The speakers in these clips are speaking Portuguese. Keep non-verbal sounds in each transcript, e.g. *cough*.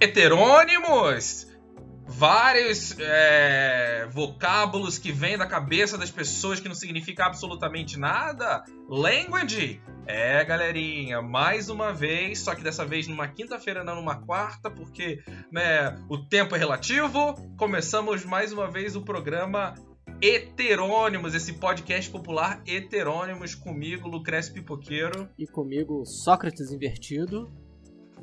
heterônimos, vários é, vocábulos que vêm da cabeça das pessoas que não significa absolutamente nada. Language. É, galerinha, mais uma vez, só que dessa vez numa quinta-feira, não numa quarta, porque né, o tempo é relativo. Começamos mais uma vez o programa Heterônimos, esse podcast popular Heterônimos, comigo, Lucrécio Pipoqueiro. E comigo, Sócrates Invertido.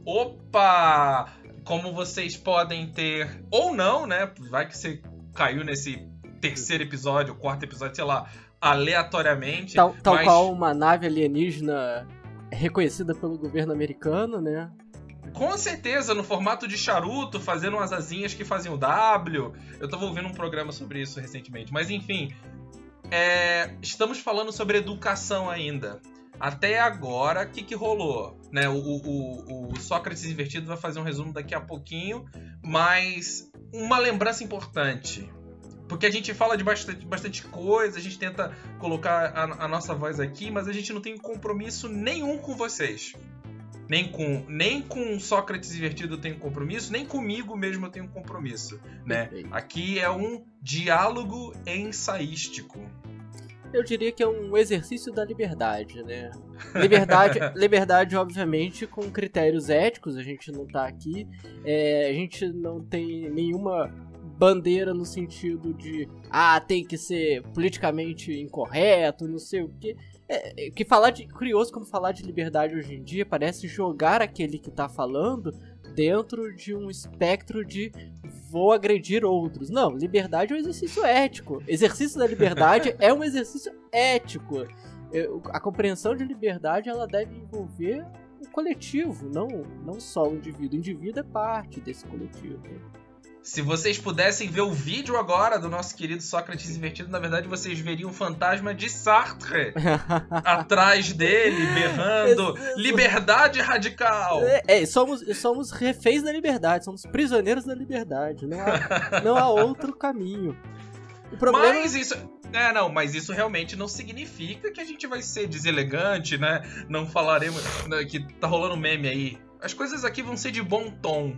Opa! Como vocês podem ter, ou não, né? Vai que você caiu nesse terceiro episódio, quarto episódio, sei lá, aleatoriamente. Tal, tal mas... qual uma nave alienígena reconhecida pelo governo americano, né? Com certeza, no formato de charuto, fazendo umas asinhas que faziam W. Eu tava ouvindo um programa sobre isso recentemente. Mas enfim, é... estamos falando sobre educação ainda. Até agora, o que, que rolou? Né, o, o, o, Sócrates Invertido vai fazer um resumo daqui a pouquinho, mas uma lembrança importante. Porque a gente fala de bastante, bastante coisa, a gente tenta colocar a, a nossa voz aqui, mas a gente não tem compromisso nenhum com vocês. Nem com, nem com Sócrates invertido eu tenho compromisso, nem comigo mesmo eu tenho compromisso, né? Aqui é um diálogo ensaístico eu diria que é um exercício da liberdade, né? Liberdade, *laughs* liberdade obviamente, com critérios éticos, a gente não tá aqui, é, a gente não tem nenhuma bandeira no sentido de ah, tem que ser politicamente incorreto, não sei o quê. É, que falar de. Curioso como falar de liberdade hoje em dia parece jogar aquele que tá falando dentro de um espectro de vou agredir outros. Não, liberdade é um exercício ético. Exercício da liberdade *laughs* é um exercício ético. A compreensão de liberdade ela deve envolver o coletivo, não, não só o indivíduo. O indivíduo é parte desse coletivo. Se vocês pudessem ver o vídeo agora do nosso querido Sócrates invertido, na verdade vocês veriam o fantasma de Sartre *laughs* atrás dele, berrando liberdade radical. É, é, somos, somos reféns da liberdade, somos prisioneiros da liberdade. Não há, não há outro caminho. O problema... Mas isso. É, não, mas isso realmente não significa que a gente vai ser deselegante, né? Não falaremos. Né, que tá rolando meme aí. As coisas aqui vão ser de bom tom.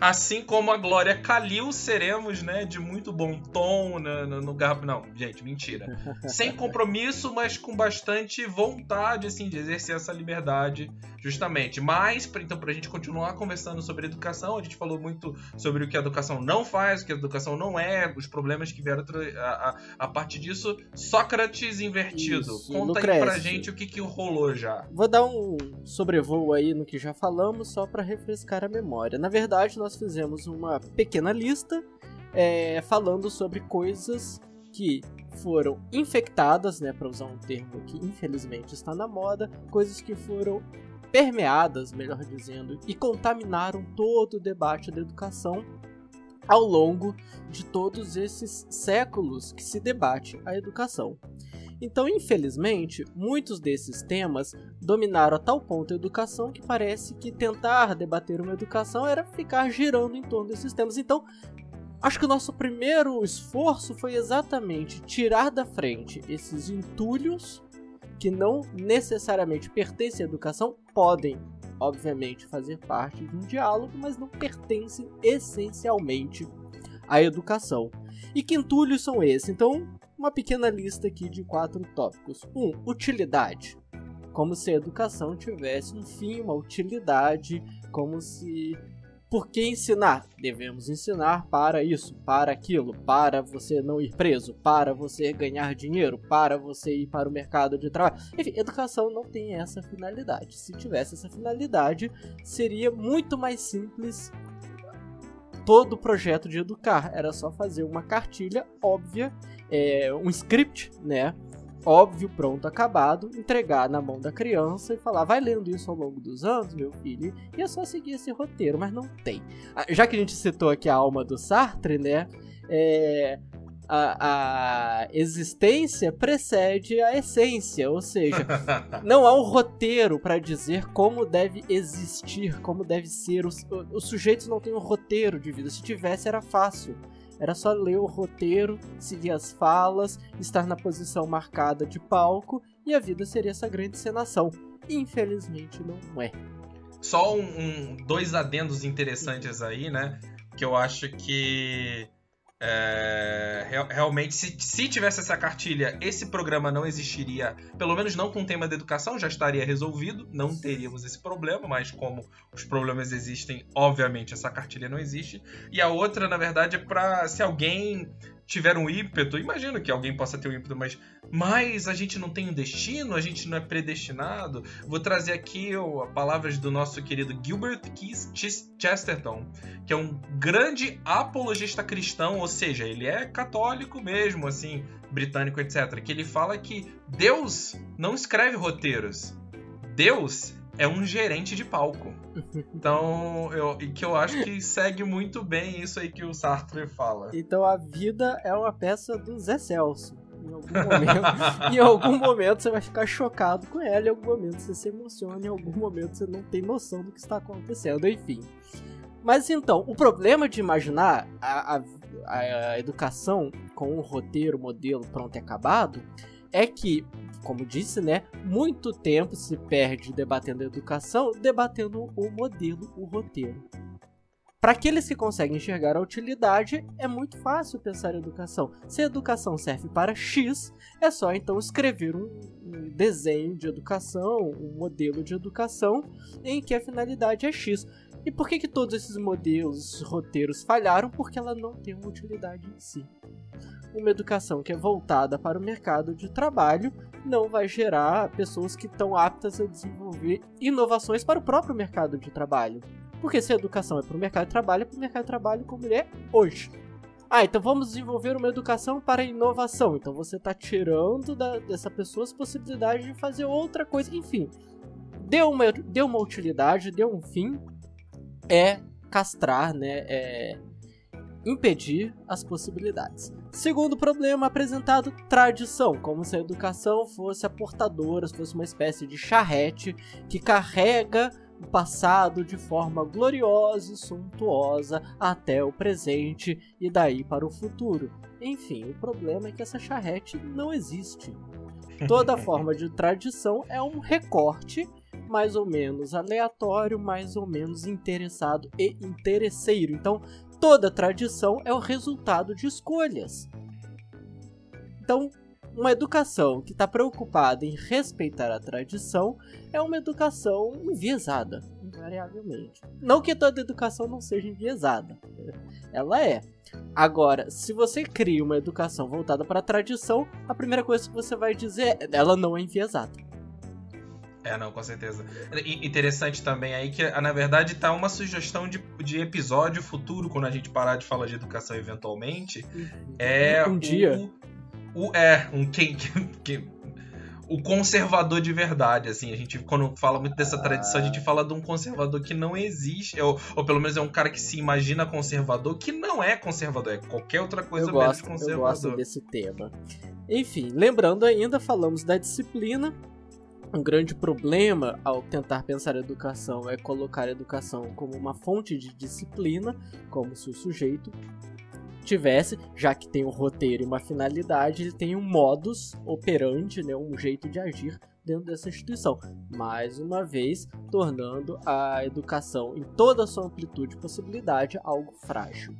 Assim como a Glória Calil, seremos, né, de muito bom tom no, no, no garbo. Não, gente, mentira. Sem *laughs* compromisso, mas com bastante vontade, assim, de exercer essa liberdade, justamente. Mas, então, pra gente continuar conversando sobre educação, a gente falou muito sobre o que a educação não faz, o que a educação não é, os problemas que vieram a, a, a partir disso. Sócrates invertido. Isso, Conta aí pra gente o que, que rolou já. Vou dar um sobrevoo aí no que já falamos, só para refrescar a memória. Na verdade, nós fizemos uma pequena lista é, falando sobre coisas que foram infectadas, né, para usar um termo que infelizmente está na moda, coisas que foram permeadas, melhor dizendo, e contaminaram todo o debate da educação ao longo de todos esses séculos que se debate a educação. Então, infelizmente, muitos desses temas dominaram a tal ponto a educação que parece que tentar debater uma educação era ficar girando em torno desses temas. Então, acho que o nosso primeiro esforço foi exatamente tirar da frente esses entulhos que não necessariamente pertencem à educação, podem, obviamente, fazer parte de um diálogo, mas não pertencem essencialmente à educação. E que entulhos são esses? Então, uma pequena lista aqui de quatro tópicos. 1. Um, utilidade. Como se a educação tivesse um fim, uma utilidade, como se. Por que ensinar? Devemos ensinar para isso, para aquilo, para você não ir preso, para você ganhar dinheiro, para você ir para o mercado de trabalho. Enfim, educação não tem essa finalidade. Se tivesse essa finalidade, seria muito mais simples todo o projeto de educar. Era só fazer uma cartilha óbvia, é, um script, né? Óbvio, pronto, acabado, entregar na mão da criança e falar, vai lendo isso ao longo dos anos, meu filho, e é só seguir esse roteiro, mas não tem. Ah, já que a gente citou aqui a alma do Sartre, né? É, a, a, existência precede a essência, ou seja, *laughs* não há um roteiro para dizer como deve existir, como deve ser. Os, os sujeitos não têm um roteiro de vida. Se tivesse, era fácil. Era só ler o roteiro, seguir as falas, estar na posição marcada de palco e a vida seria essa grande encenação. Infelizmente não é. só um, um, dois adendos interessantes aí, né? Que eu acho que é, realmente, se, se, tivesse essa cartilha, esse programa não existiria, pelo menos não com o tema da educação, já estaria resolvido, não teríamos esse problema, mas como os problemas existem, obviamente essa cartilha não existe. E a outra, na verdade, é para se alguém tiver um ímpeto, imagino que alguém possa ter um ímpeto, mas, mas a gente não tem um destino, a gente não é predestinado. Vou trazer aqui as palavras do nosso querido Gilbert Keith Chesterton, que é um grande apologista cristão, ou seja, ele é católico mesmo, assim, britânico, etc. Que ele fala que Deus não escreve roteiros. Deus é um gerente de palco. *laughs* Então, eu, e que eu acho que segue muito bem isso aí que o Sartre fala. Então a vida é uma peça do Zé Celso. Em algum momento, *laughs* em algum momento você vai ficar chocado com ela, em algum momento você se emociona, em algum momento você não tem noção do que está acontecendo, enfim. Mas então, o problema de imaginar a, a, a educação com um roteiro, modelo pronto e acabado é que como disse, né, muito tempo se perde debatendo a educação, debatendo o modelo, o roteiro. Para aqueles que conseguem enxergar a utilidade, é muito fácil pensar em educação. Se a educação serve para X, é só então escrever um, desenho de educação, um modelo de educação em que a finalidade é X. E por que, que todos esses modelos, roteiros falharam? Porque ela não tem uma utilidade em si uma educação que é voltada para o mercado de trabalho não vai gerar pessoas que estão aptas a desenvolver inovações para o próprio mercado de trabalho. Porque se a educação é para o mercado de trabalho, é para o mercado de trabalho como ele é hoje. Ah, então vamos desenvolver uma educação para a inovação. Então você está tirando da, dessa pessoa as possibilidades de fazer outra coisa. Enfim, deu uma, deu uma utilidade, deu um fim. É castrar, né? É impedir as possibilidades. Segundo problema apresentado, tradição, como se a educação fosse a portadora, fosse uma espécie de charrete que carrega o passado de forma gloriosa e suntuosa até o presente e daí para o futuro. Enfim, o problema é que essa charrete não existe. Toda *laughs* forma de tradição é um recorte mais ou menos aleatório, mais ou menos interessado e interesseiro. Então, toda tradição é o resultado de escolhas. Então, uma educação que está preocupada em respeitar a tradição é uma educação enviesada, invariavelmente. Não que toda educação não seja enviesada, ela é. Agora, se você cria uma educação voltada para a tradição, a primeira coisa que você vai dizer é ela não é enviesada. É, não, com certeza. interessante também aí que, na verdade, tá uma sugestão de, de episódio futuro, quando a gente parar de falar de educação eventualmente. Uhum. É um dia. O, é, um quem, quem, o conservador de verdade, assim. A gente, quando fala muito dessa tradição, a gente fala de um conservador que não existe, ou, ou pelo menos é um cara que se imagina conservador, que não é conservador, é qualquer outra coisa eu gosto, conservador. Eu gosto desse tema. Enfim, lembrando ainda, falamos da disciplina, um grande problema ao tentar pensar educação é colocar a educação como uma fonte de disciplina, como se o sujeito tivesse, já que tem um roteiro e uma finalidade, ele tem um modus operandi, né, um jeito de agir dentro dessa instituição. Mais uma vez, tornando a educação em toda a sua amplitude e possibilidade algo frágil.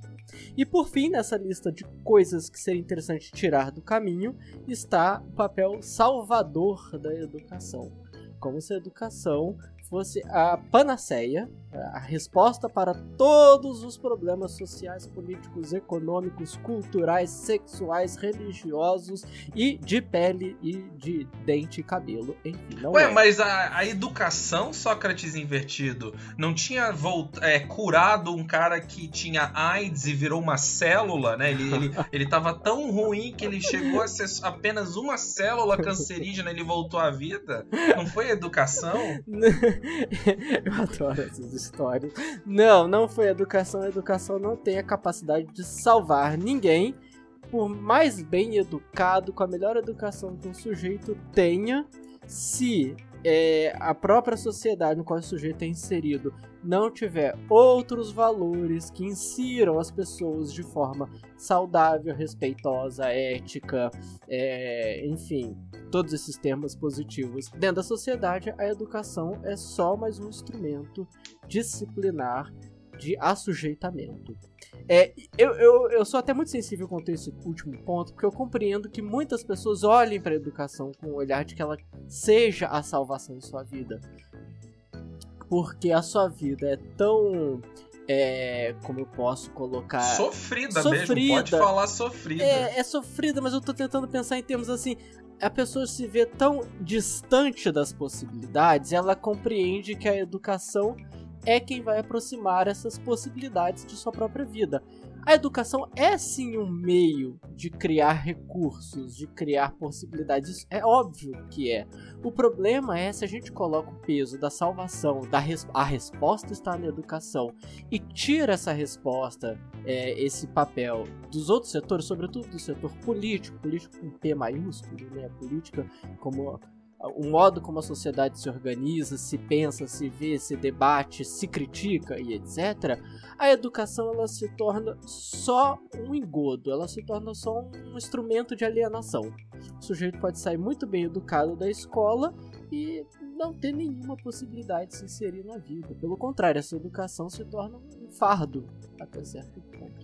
E por fim, nessa lista de coisas que seria interessante tirar do caminho, está o papel salvador da educação. Como se a educação fosse a panaceia, a resposta para todos os problemas sociais, políticos, econômicos, culturais, sexuais, religiosos e de pele e de dente e cabelo, enfim. Não Ué, é. mas a, a, educação, Sócrates invertido, não tinha volt, é, curado um cara que tinha AIDS e virou uma célula, né? Ele, ele, *laughs* ele tava tão ruim que ele chegou a ser apenas uma célula cancerígena e ele voltou à vida? Não foi educação? *laughs* Eu adoro essas histórias. Não, não foi educação. A educação não tem a capacidade de salvar ninguém. Por mais bem educado, com a melhor educação que um sujeito tenha, se é, a própria sociedade no qual o sujeito é inserido não tiver outros valores que insiram as pessoas de forma saudável, respeitosa, ética, é, enfim, todos esses termos positivos dentro da sociedade, a educação é só mais um instrumento disciplinar de assujeitamento. É, eu, eu, eu sou até muito sensível quanto a esse último ponto, porque eu compreendo que muitas pessoas olhem para a educação com o olhar de que ela seja a salvação de sua vida. Porque a sua vida é tão. É, como eu posso colocar. Sofrida, sofrida. mesmo, pode falar sofrida. É, é sofrida, mas eu tô tentando pensar em termos assim. A pessoa se vê tão distante das possibilidades, ela compreende que a educação é quem vai aproximar essas possibilidades de sua própria vida. A educação é sim um meio de criar recursos, de criar possibilidades. É óbvio que é. O problema é se a gente coloca o peso da salvação, da res a resposta está na educação, e tira essa resposta, é, esse papel dos outros setores, sobretudo do setor político, político com P maiúsculo, né? Política como o modo como a sociedade se organiza, se pensa, se vê, se debate, se critica e etc., a educação ela se torna só um engodo, ela se torna só um instrumento de alienação. O sujeito pode sair muito bem educado da escola e não ter nenhuma possibilidade de se inserir na vida. Pelo contrário, essa educação se torna um fardo até certo ponto.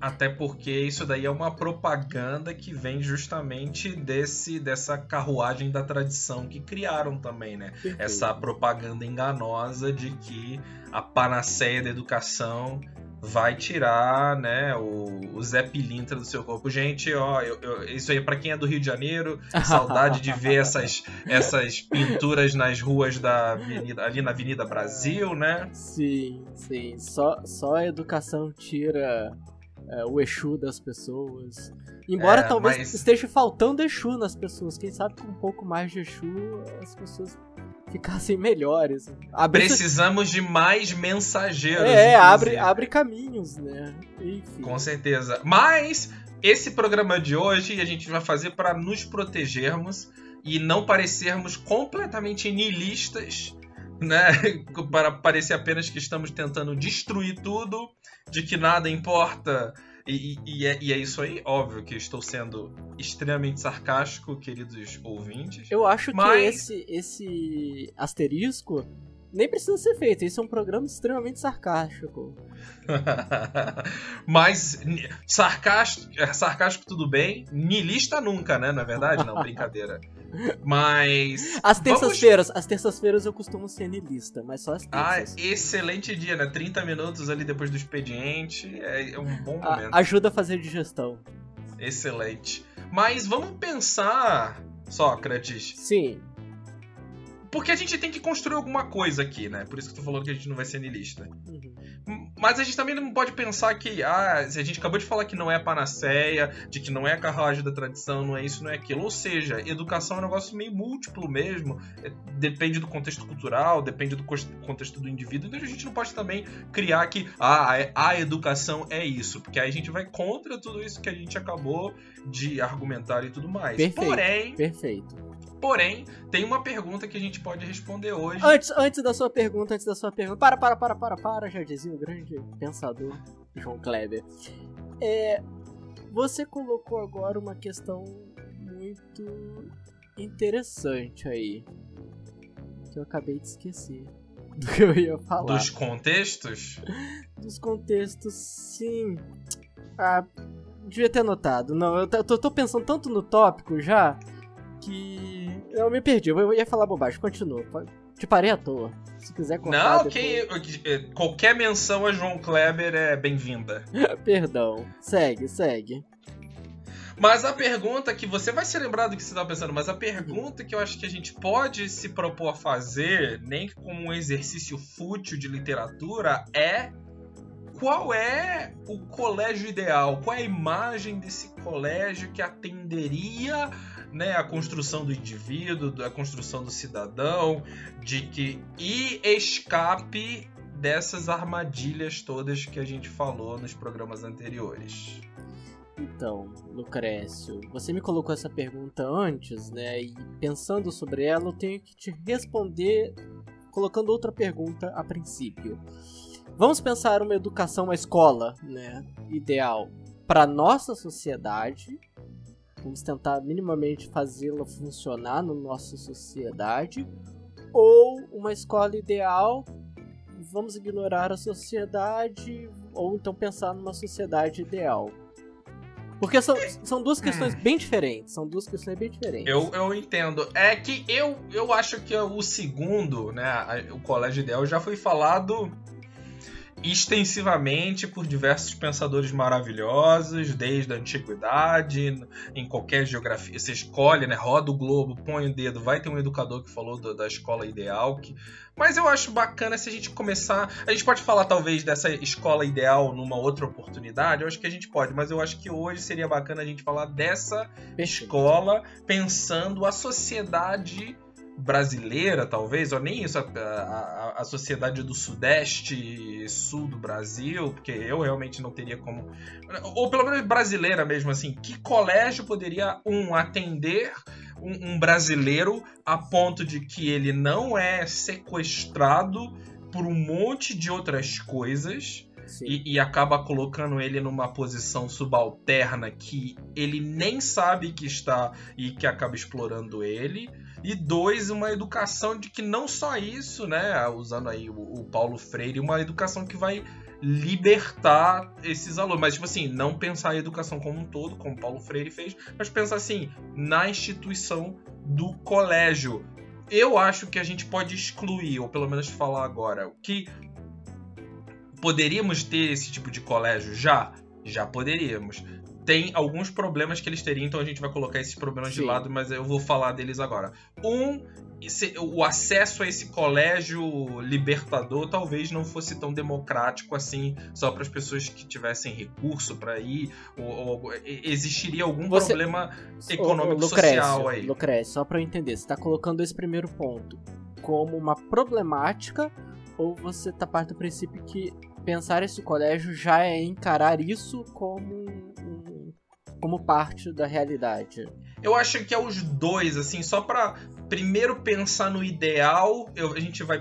Até porque isso daí é uma propaganda que vem justamente desse dessa carruagem da tradição que criaram também, né? Perfeito. Essa propaganda enganosa de que a panaceia da educação vai tirar, né, o, o Zé Pilintra do seu corpo. Gente, ó, eu, eu, isso aí é para quem é do Rio de Janeiro, saudade de ver essas, *laughs* essas pinturas nas ruas da avenida, ali na Avenida Brasil, né? Sim, sim. Só, só a educação tira é, o Exu das pessoas. Embora é, talvez mas... esteja faltando Exu nas pessoas. Quem sabe com um pouco mais de Exu as pessoas ficassem melhores. Abre Precisamos de mais mensageiros. É, abre, abre caminhos, né? Enfim. Com certeza. Mas esse programa de hoje a gente vai fazer para nos protegermos e não parecermos completamente nihilistas, né? *laughs* Para parecer apenas que estamos tentando destruir tudo de que nada importa. E, e, é, e, é, isso aí, óbvio que estou sendo extremamente sarcástico, queridos ouvintes. Eu acho mas... que esse, esse asterisco nem precisa ser feito. Isso é um programa extremamente sarcástico. *laughs* Mas sarcástico, é, sarcástico tudo bem, nilista nunca, né? Na é verdade, não, *laughs* brincadeira. Mas. As terças-feiras, vamos... as terças-feiras eu costumo ser nilista, mas só as terças. Ah, excelente dia, né? 30 minutos ali depois do expediente é um bom momento. A ajuda a fazer digestão. Excelente. Mas vamos pensar, Sócrates. Sim. Porque a gente tem que construir alguma coisa aqui, né? Por isso que tu falou que a gente não vai ser niilista. Uhum. Mas a gente também não pode pensar que, ah, a gente acabou de falar que não é a panaceia, de que não é a carruagem da tradição, não é isso, não é aquilo. Ou seja, educação é um negócio meio múltiplo mesmo. É, depende do contexto cultural, depende do contexto do indivíduo. Então a gente não pode também criar que, ah, a educação é isso. Porque aí a gente vai contra tudo isso que a gente acabou de argumentar e tudo mais. Perfeito. Porém. Perfeito Porém, tem uma pergunta que a gente pode responder hoje. Antes, antes da sua pergunta, antes da sua pergunta. Para, para, para, para, para, já dizia o grande pensador João Kleber. É, você colocou agora uma questão muito interessante aí. Que eu acabei de esquecer *laughs* do que eu ia falar. Dos contextos? Dos contextos, sim. Ah, devia ter anotado. Não, eu tô, tô pensando tanto no tópico já que. Eu me perdi, eu ia falar bobagem, continua. Te parei à toa. Se quiser contar. Não, depois... que, eh, qualquer menção a João Kleber é bem-vinda. *laughs* Perdão. Segue, segue. Mas a pergunta que você vai se lembrar do que você estava pensando, mas a pergunta que eu acho que a gente pode se propor a fazer, nem como um exercício fútil de literatura, é qual é o colégio ideal? Qual é a imagem desse colégio que atenderia né, a construção do indivíduo, a construção do cidadão, de que e escape dessas armadilhas todas que a gente falou nos programas anteriores. Então, Lucrécio, você me colocou essa pergunta antes, né? E pensando sobre ela, eu tenho que te responder colocando outra pergunta a princípio. Vamos pensar uma educação, uma escola, né, ideal para nossa sociedade vamos tentar minimamente fazê-la funcionar na nossa sociedade, ou uma escola ideal, vamos ignorar a sociedade, ou então pensar numa sociedade ideal. Porque são, são duas questões hum. bem diferentes. São duas questões bem diferentes. Eu, eu entendo. É que eu, eu acho que o segundo, né? O colégio ideal já foi falado extensivamente por diversos pensadores maravilhosos, desde a antiguidade, em qualquer geografia. Você escolhe, né? Roda o globo, põe o dedo, vai ter um educador que falou do, da escola ideal. Que... Mas eu acho bacana se a gente começar. A gente pode falar, talvez, dessa escola ideal numa outra oportunidade. Eu acho que a gente pode, mas eu acho que hoje seria bacana a gente falar dessa escola pensando a sociedade brasileira, talvez, ou nem isso, a, a, a, sociedade do sudeste e sul do Brasil, porque eu realmente não teria como. Ou pelo menos brasileira mesmo, assim, que colégio poderia, um, atender um, um brasileiro a ponto de que ele não é sequestrado por um monte de outras coisas. E, e, acaba colocando ele numa posição subalterna que ele nem sabe que está e que acaba explorando ele e dois, uma educação de que não só isso, né, usando aí o, o Paulo Freire, uma educação que vai libertar esses alunos. Mas, tipo assim, não pensar a educação como um todo, como Paulo Freire fez, mas pensar assim, na instituição do colégio. Eu acho que a gente pode excluir, ou pelo menos falar agora, que poderíamos ter esse tipo de colégio já? Já poderíamos tem alguns problemas que eles teriam, então a gente vai colocar esses problemas Sim. de lado, mas eu vou falar deles agora. Um, o acesso a esse colégio libertador talvez não fosse tão democrático assim, só para as pessoas que tivessem recurso para ir, ou, ou, existiria algum Você... problema econômico social aí. Lucrécio, só para eu entender, você está colocando esse primeiro ponto como uma problemática ou você tá parte do princípio que pensar esse colégio já é encarar isso como como parte da realidade? Eu acho que é os dois, assim, só para primeiro pensar no ideal, eu, a, gente vai,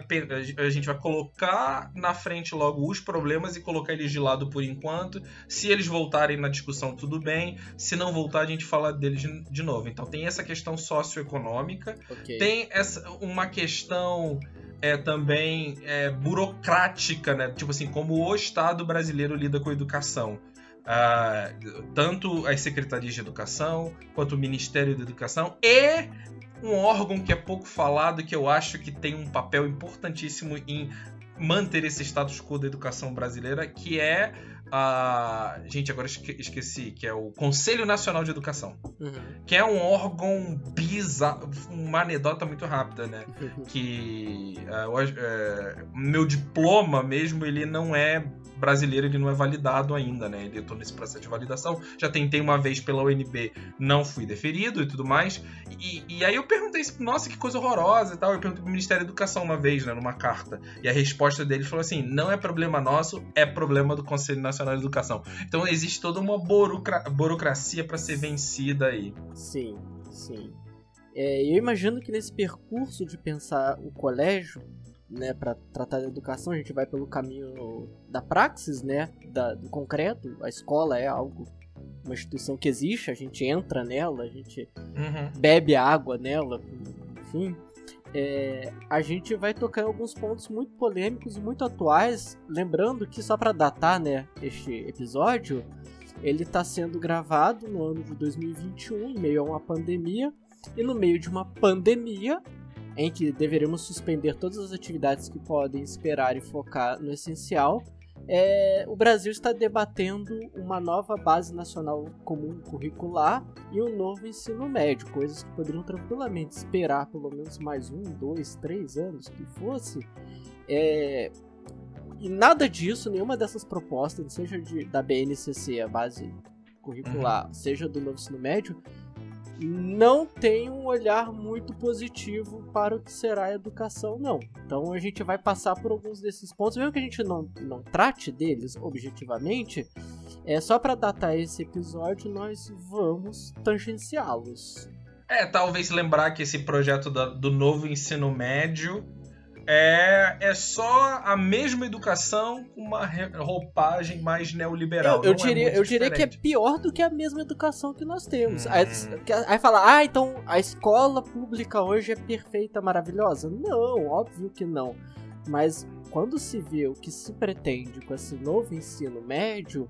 a gente vai colocar na frente logo os problemas e colocar eles de lado por enquanto. Se eles voltarem na discussão, tudo bem. Se não voltar, a gente fala deles de, de novo. Então tem essa questão socioeconômica, okay. tem essa, uma questão é também é, burocrática, né? Tipo assim, como o Estado brasileiro lida com a educação tanto as secretarias de educação quanto o Ministério da Educação e um órgão que é pouco falado que eu acho que tem um papel importantíssimo em manter esse status quo da educação brasileira, que é a. Gente, agora esqueci, que é o Conselho Nacional de Educação. Uhum. Que é um órgão bizarro. Uma anedota muito rápida, né? *laughs* que. Uh, uh, meu diploma mesmo, ele não é brasileiro ele não é validado ainda, né? Ele tô nesse processo de validação. Já tentei uma vez pela UNB, não fui deferido e tudo mais. E, e aí eu perguntei, nossa, que coisa horrorosa e tal. Eu perguntei pro Ministério da Educação uma vez, né, numa carta. E a resposta deles falou assim: não é problema nosso, é problema do Conselho Nacional de Educação. Então existe toda uma burocra burocracia para ser vencida aí. Sim, sim. É, eu imagino que nesse percurso de pensar o colégio, né, para tratar da educação, a gente vai pelo caminho da praxis, né, da, do concreto. A escola é algo, uma instituição que existe, a gente entra nela, a gente uhum. bebe água nela, enfim. É, a gente vai tocar em alguns pontos muito polêmicos e muito atuais, lembrando que só para datar, né, este episódio, ele está sendo gravado no ano de 2021, em meio a uma pandemia, e no meio de uma pandemia, em que deveremos suspender todas as atividades que podem esperar e focar no essencial, é, o Brasil está debatendo uma nova base nacional comum curricular e um novo ensino médio, coisas que poderiam tranquilamente esperar pelo menos mais um, dois, três anos que fosse. É, e nada disso, nenhuma dessas propostas, seja de, da BNCC, a base curricular, uhum. seja do novo ensino médio, não tem um olhar muito positivo para o que será a educação, não. Então a gente vai passar por alguns desses pontos, mesmo que a gente não, não trate deles objetivamente, é só para datar esse episódio nós vamos tangenciá-los. É, talvez lembrar que esse projeto do novo ensino médio é, é só a mesma educação com uma roupagem mais neoliberal. Eu, eu é diria, é eu diria que é pior do que a mesma educação que nós temos. Hum. Aí, aí fala, ah, então a escola pública hoje é perfeita, maravilhosa. Não, óbvio que não. Mas quando se vê o que se pretende com esse novo ensino médio,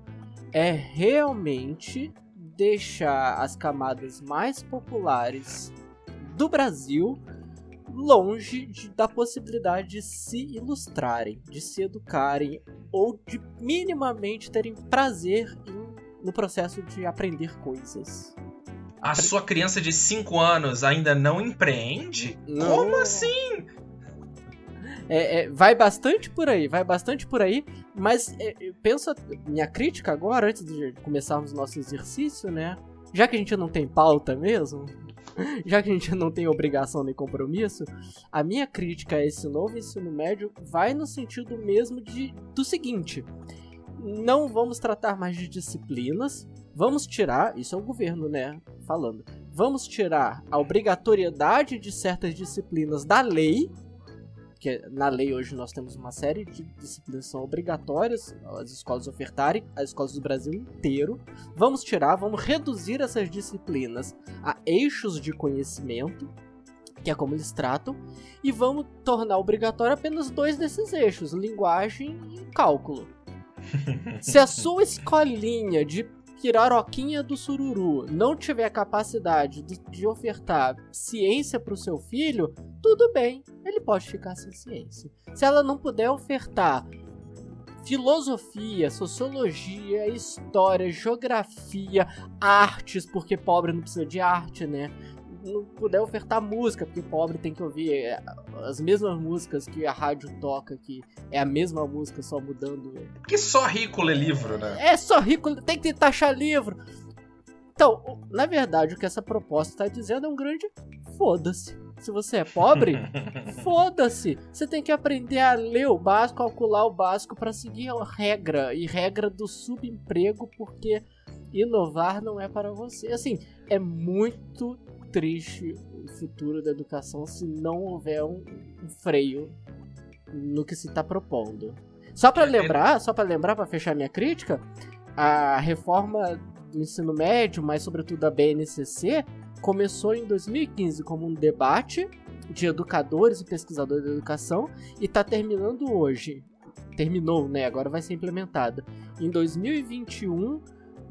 é realmente deixar as camadas mais populares do Brasil longe de, da possibilidade de se ilustrarem, de se educarem ou de minimamente terem prazer em, no processo de aprender coisas. A sua criança de 5 anos ainda não empreende? Não. Como assim? É, é, vai bastante por aí, vai bastante por aí, mas é, pensa, minha crítica agora, antes de começarmos nosso exercício, né? Já que a gente não tem pauta mesmo, *laughs* já que a gente não tem obrigação nem compromisso, a minha crítica a esse novo ensino médio vai no sentido mesmo de do seguinte: não vamos tratar mais de disciplinas, vamos tirar, isso é o governo, né, falando. Vamos tirar a obrigatoriedade de certas disciplinas da lei porque na lei hoje nós temos uma série de disciplinas que são obrigatórias as escolas ofertarem, as escolas do Brasil inteiro. Vamos tirar, vamos reduzir essas disciplinas a eixos de conhecimento, que é como eles tratam, e vamos tornar obrigatório apenas dois desses eixos, linguagem e cálculo. *laughs* Se a sua escolinha de Piraroquinha do Sururu não tiver capacidade de, de ofertar ciência para o seu filho, tudo bem, ele pode ficar sem ciência. Se ela não puder ofertar filosofia, sociologia, história, geografia, artes, porque pobre não precisa de arte, né? Não puder ofertar música, porque pobre tem que ouvir é, as mesmas músicas que a rádio toca, que é a mesma música, só mudando. Porque só rico lê livro, né? É, só rico tem que taxar livro. Então, na verdade, o que essa proposta está dizendo é um grande foda-se. Se você é pobre, *laughs* foda-se. Você tem que aprender a ler o básico, calcular o básico para seguir a regra e regra do subemprego, porque inovar não é para você. Assim, é muito triste o futuro da educação se não houver um, um freio no que se está propondo. Só para lembrar, só para lembrar, para fechar minha crítica, a reforma do ensino médio, mas sobretudo da BNCC, começou em 2015 como um debate de educadores e pesquisadores da educação e está terminando hoje. Terminou, né? Agora vai ser implementada. Em 2021,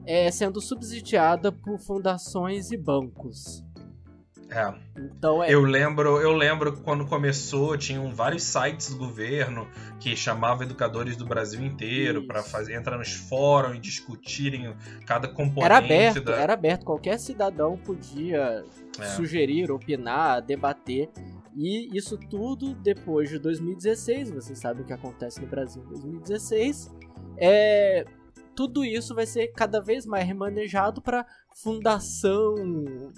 é, sendo subsidiada por fundações e bancos. É. Então é... Eu lembro, eu lembro quando começou, tinham vários sites do governo que chamavam educadores do Brasil inteiro para fazer entrar nos fóruns e discutirem cada componente. Era aberto, da... era aberto. Qualquer cidadão podia é. sugerir, opinar, debater. E isso tudo depois de 2016, vocês sabem o que acontece no Brasil em 2016. É, tudo isso vai ser cada vez mais remanejado para Fundação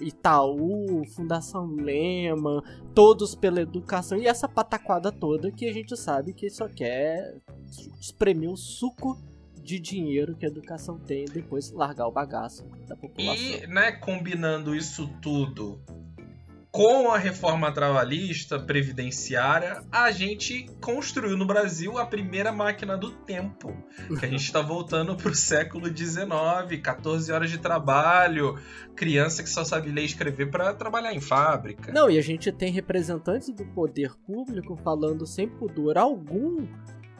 Itaú, Fundação Lema, todos pela educação e essa pataquada toda que a gente sabe que só quer espremer o suco de dinheiro que a educação tem e depois largar o bagaço da população. E, né, combinando isso tudo com a reforma trabalhista, previdenciária, a gente construiu no Brasil a primeira máquina do tempo. Que a gente está voltando para o século XIX, 14 horas de trabalho, criança que só sabe ler e escrever para trabalhar em fábrica. Não, e a gente tem representantes do poder público falando sem pudor algum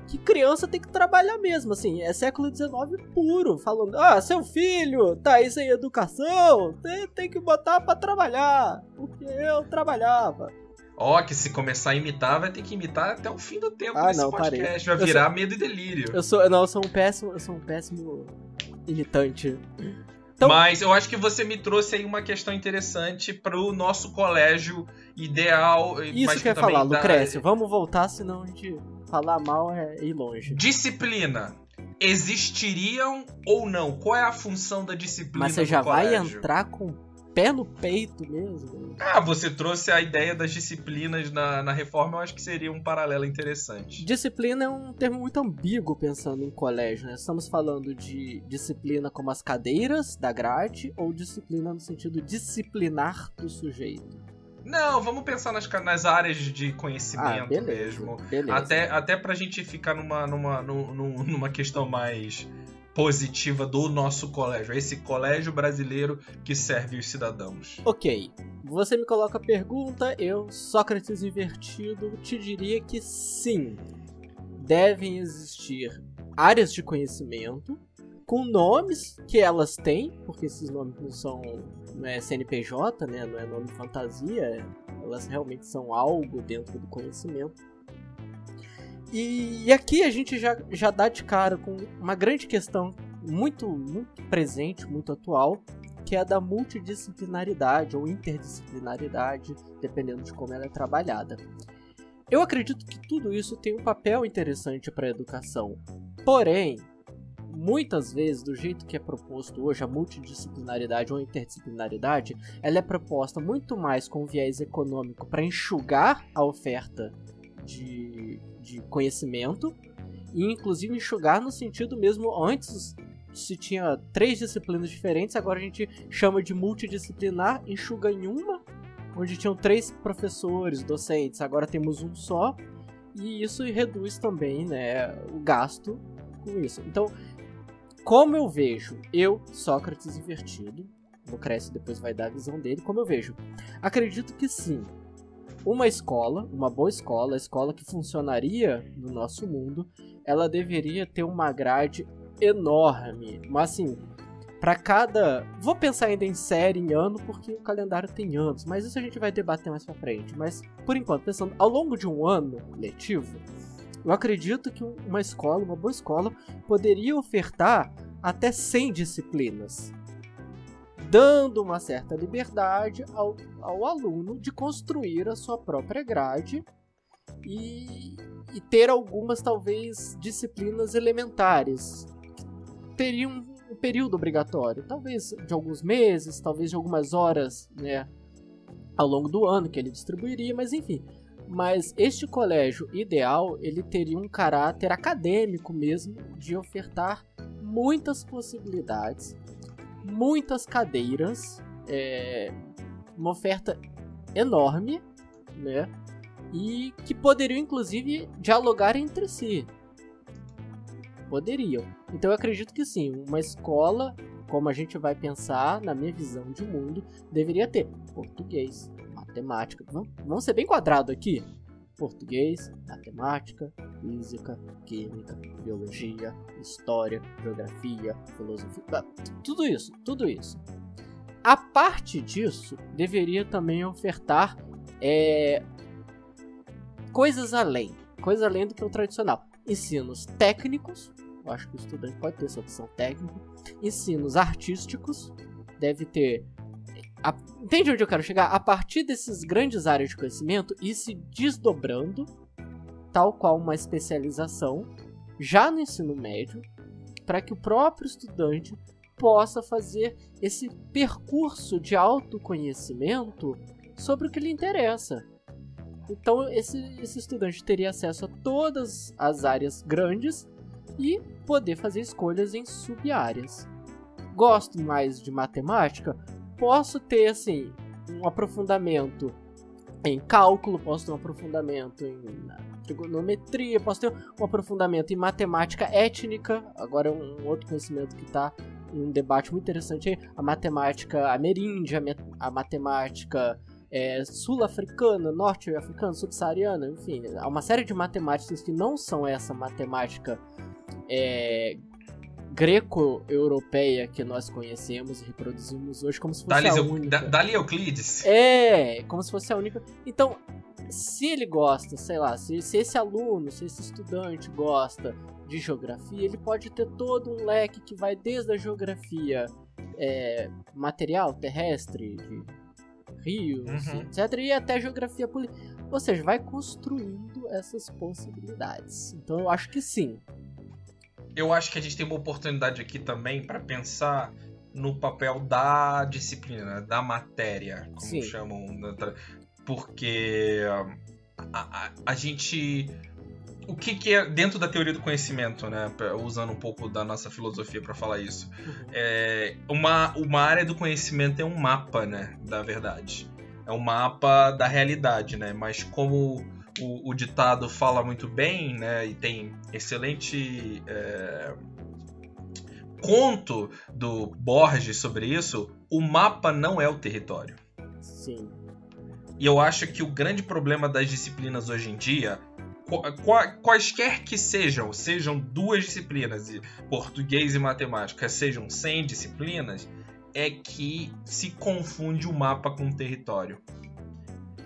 que criança tem que trabalhar mesmo, assim, é século XIX puro, falando, ah, seu filho tá aí sem educação, tem, tem que botar para trabalhar, porque eu trabalhava. Ó, oh, que se começar a imitar, vai ter que imitar até o fim do tempo ah, desse não, podcast, parei. vai virar sou... medo e delírio. Eu sou, não, eu sou um péssimo, eu sou um péssimo imitante. Então... Mas eu acho que você me trouxe aí uma questão interessante pro nosso colégio ideal. Isso que, que eu ia falar, dá... Lucrécio. Vamos voltar, senão a gente falar mal é ir longe. Disciplina. Existiriam ou não? Qual é a função da disciplina? Mas você já vai entrar com pé no peito mesmo. Ah, você trouxe a ideia das disciplinas na, na reforma, eu acho que seria um paralelo interessante. Disciplina é um termo muito ambíguo pensando em colégio, né? Estamos falando de disciplina como as cadeiras da grade ou disciplina no sentido disciplinar do sujeito. Não, vamos pensar nas, nas áreas de Ah, conhecimento beleza. mesmo. beleza. Até, até pra gente ficar numa, numa, num- num- numa questão mais positiva do nosso colégio. Esse colégio brasileiro que serve os cidadãos. Ok, você me coloca a pergunta, eu, Sócrates invertido, te diria que sim, devem existir áreas de conhecimento com nomes que elas têm, porque esses nomes não são não é CNPJ, né, não é nome fantasia, elas realmente são algo dentro do conhecimento. E, e aqui a gente já, já dá de cara com uma grande questão muito, muito presente, muito atual, que é a da multidisciplinaridade ou interdisciplinaridade, dependendo de como ela é trabalhada. Eu acredito que tudo isso tem um papel interessante para a educação. Porém, muitas vezes, do jeito que é proposto hoje, a multidisciplinaridade ou interdisciplinaridade, ela é proposta muito mais com viés econômico para enxugar a oferta de, de conhecimento e inclusive enxugar no sentido mesmo antes se tinha três disciplinas diferentes, agora a gente chama de multidisciplinar, enxuga em uma, onde tinham três professores, docentes, agora temos um só, e isso reduz também né, o gasto com isso. Então, como eu vejo, eu, Sócrates invertido, o Cresce depois vai dar a visão dele, como eu vejo, acredito que sim, uma escola, uma boa escola, a escola que funcionaria no nosso mundo, ela deveria ter uma grade enorme, mas assim, para cada, vou pensar ainda em série, em ano, porque o calendário tem anos, mas isso a gente vai debater mais para frente. Mas por enquanto, pensando ao longo de um ano letivo, eu acredito que uma escola, uma boa escola, poderia ofertar até 100 disciplinas, dando uma certa liberdade ao, ao aluno de construir a sua própria grade e, e ter algumas, talvez, disciplinas elementares. Teriam um período obrigatório, talvez de alguns meses, talvez de algumas horas, né, ao longo do ano que ele distribuiria, mas enfim. Mas este colégio ideal, ele teria um caráter acadêmico mesmo, de ofertar muitas possibilidades, muitas cadeiras, é, uma oferta enorme, né? E que poderiam inclusive dialogar entre si. Poderiam. Então eu acredito que sim, uma escola, como a gente vai pensar na minha visão de mundo, deveria ter português, matemática. Vamos, ser bem quadrado aqui. Português, matemática, física, química, biologia, história, geografia, filosofia, ah, tudo isso, tudo isso. A parte disso, deveria também ofertar é, coisas além, coisas além do que o tradicional. Ensinos técnicos, eu acho que o estudante pode ter essa opção técnica. Ensinos artísticos, deve ter. A- entende onde eu quero chegar? A partir desses grandes áreas de conhecimento e se desdobrando, tal qual uma especialização, já no ensino médio, para que o próprio estudante possa fazer esse percurso de autoconhecimento sobre o que lhe interessa. Então, esse, esse estudante teria acesso a todas as áreas grandes e poder fazer escolhas em sub-áreas. Gosto mais de matemática? Posso ter, assim, um aprofundamento em cálculo, posso ter um aprofundamento em trigonometria, posso ter um aprofundamento em matemática étnica, agora é um outro conhecimento que está em um debate muito interessante aí, a matemática ameríndia, a matemática é, sul-africana, norte-africana, subsaariana, enfim, há uma série de matemáticas que não são essa matemática é, greco-europeia que nós conhecemos e reproduzimos hoje como se fosse Dali, a única. Da- Dali Euclides. É, como se fosse a única. Então, se ele gosta, sei lá, se, se esse aluno, se esse estudante gosta de geografia, ele pode ter todo um leque que vai desde a geografia é, material, terrestre, de rios, Uhum. etc., e até geografia política. Ou seja, vai construindo essas possibilidades. Então, eu acho que sim. Eu acho que a gente tem uma oportunidade aqui também para pensar no papel da disciplina, da matéria, como Sim. chamam. tra- Porque a, a- a gente. O que, que é dentro da teoria do conhecimento, né? Usando um pouco da nossa filosofia para falar isso. Uhum. É, uma, uma área do conhecimento é um mapa, né? Da verdade. é um mapa da realidade, né? Mas como o, o ditado fala muito bem, né? E tem excelente é, conto do Borges sobre isso, o mapa não é o território. Sim. E eu acho que o grande problema das disciplinas hoje em dia, quaisquer que sejam, sejam duas disciplinas, português e matemática, sejam 100 disciplinas, é que se confunde o mapa com o território.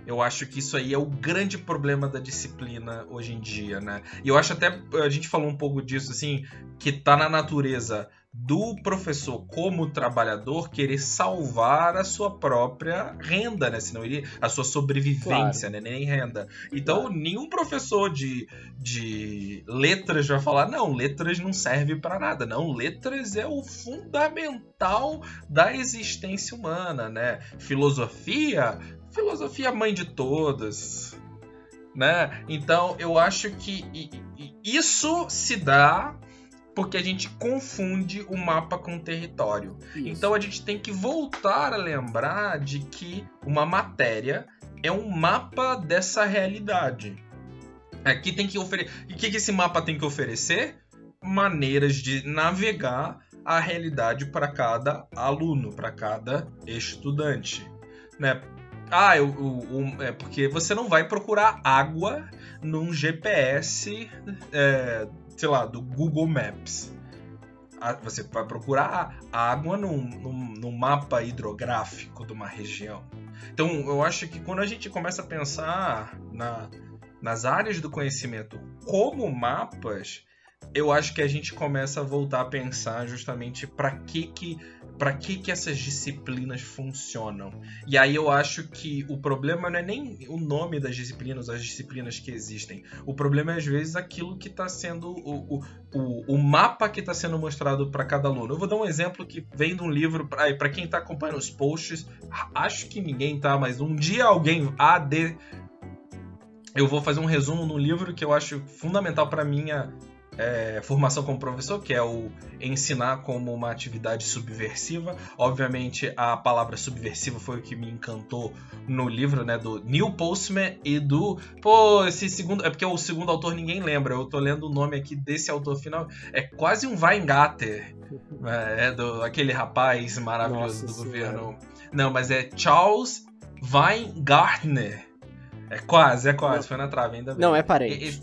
Eu acho que isso aí é o grande problema da disciplina hoje em dia, né? E eu acho até, a gente falou um pouco disso, assim, que tá na natureza do professor como trabalhador querer salvar a sua própria renda, né? Senão ele a sua sobrevivência, claro. né? Nem renda. Então, claro. nenhum professor de, de letras vai falar: não, letras não serve para nada. Não, letras é o fundamental da existência humana, né? Filosofia, filosofia é mãe de todas. Né? Então eu acho que isso se dá porque a gente confunde o mapa com o território. Isso. Então a gente tem que voltar a lembrar de que uma matéria é um mapa dessa realidade. Aqui tem que oferecer. E o que, que esse mapa tem que oferecer? Maneiras de navegar a realidade para cada aluno, para cada estudante. Né? Ah, eu, eu, eu, é porque você não vai procurar água num GPS é, sei lá, do Google Maps. Você vai procurar água num, num, num mapa hidrográfico de uma região. Então, eu acho que quando a gente começa a pensar na, nas áreas do conhecimento como mapas, eu acho que a gente começa a voltar a pensar justamente para que que para que que essas disciplinas funcionam. E aí eu acho que o problema não é nem o nome das disciplinas, as disciplinas que existem. O problema é às vezes aquilo que está sendo o, o, o, o, mapa que está sendo mostrado para cada aluno. Eu vou dar um exemplo que vem de um livro para quem está acompanhando os posts. Acho que ninguém tá, mas um dia alguém há de eu vou fazer um resumo no livro que eu acho fundamental para minha é, formação como professor, que é o ensinar como uma atividade subversiva. Obviamente, a palavra subversiva foi o que me encantou no livro, né, do Neil Postman e do, pô, esse segundo, é porque o segundo autor ninguém lembra. Eu tô lendo o nome aqui desse autor final, é quase um Weingarten, é, é do aquele rapaz maravilhoso Nossa do senhora. governo. Não, mas é Charles Weingartner. É quase, é quase, não. foi na trave ainda bem. Não, é parente.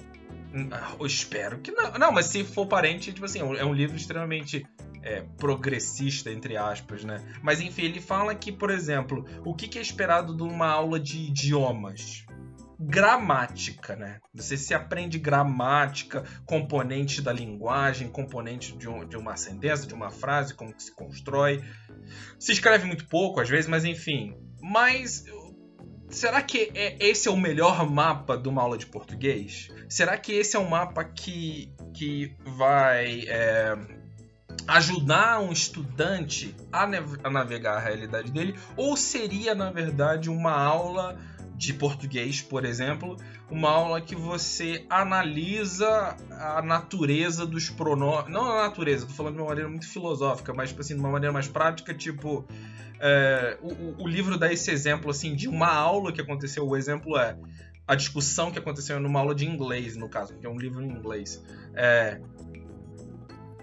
Eu espero que não. Não, mas se for parente, tipo assim, é um livro extremamente é, progressista, entre aspas, né? Mas enfim, ele fala que, por exemplo, o que é esperado de uma aula de idiomas? Gramática, né? Você se aprende gramática, componentes da linguagem, componentes de, um, de uma sentença, de uma frase, como que se constrói. Se escreve muito pouco, às vezes, mas enfim. Mas será que é, esse é o melhor mapa de uma aula de português? Será que esse é um mapa que, que vai é, ajudar um estudante a, a navegar a realidade dele? Ou seria, na verdade, uma aula de português, por exemplo, uma aula que você analisa a natureza dos pronomes. Não a natureza, tô falando de uma maneira muito filosófica, mas tipo assim, de uma maneira mais prática, tipo. É, o, o, livro dá esse exemplo assim de uma aula que aconteceu. O exemplo é a discussão que aconteceu numa aula de inglês, no caso, que é um livro em inglês. É,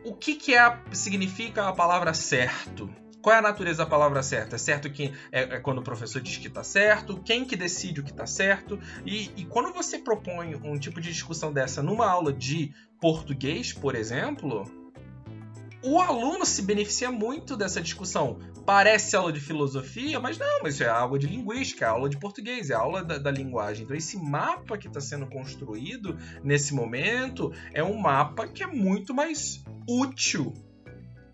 o que, que é, significa a palavra certo? Qual é a natureza da palavra certa? É certo que é, é quando o professor diz que está certo? Quem que decide o que está certo? E, e quando você propõe um tipo de discussão dessa numa aula de português, por exemplo, o aluno se beneficia muito dessa discussão. Parece aula de filosofia, mas não, mas isso é aula de linguística, é aula de português, é aula da, da linguagem. Então, esse mapa que está sendo construído nesse momento é um mapa que é muito mais útil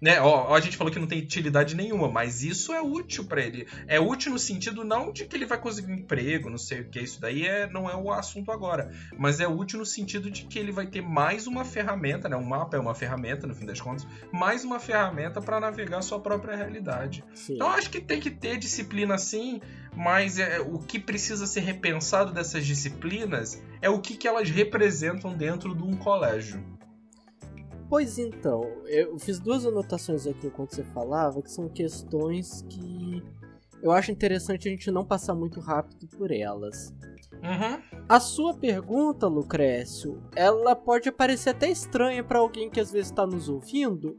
né? Ó, a gente falou que não tem utilidade nenhuma, mas isso é útil para ele. É útil no sentido não de que ele vai conseguir um emprego, não sei o que, isso daí é, não é o assunto agora. Mas é útil no sentido de que ele vai ter mais uma ferramenta, né? Um mapa é uma ferramenta, no fim das contas, mais uma ferramenta para navegar a sua própria realidade. Sim. Então acho que tem que ter disciplina sim, mas é, o que precisa ser repensado dessas disciplinas é o que, que elas representam dentro de um colégio. Pois então, eu fiz duas anotações aqui enquanto você falava, que são questões que eu acho interessante a gente não passar muito rápido por elas. Uhum. A sua pergunta, Lucrécio, ela pode parecer até estranha para alguém que às vezes está nos ouvindo.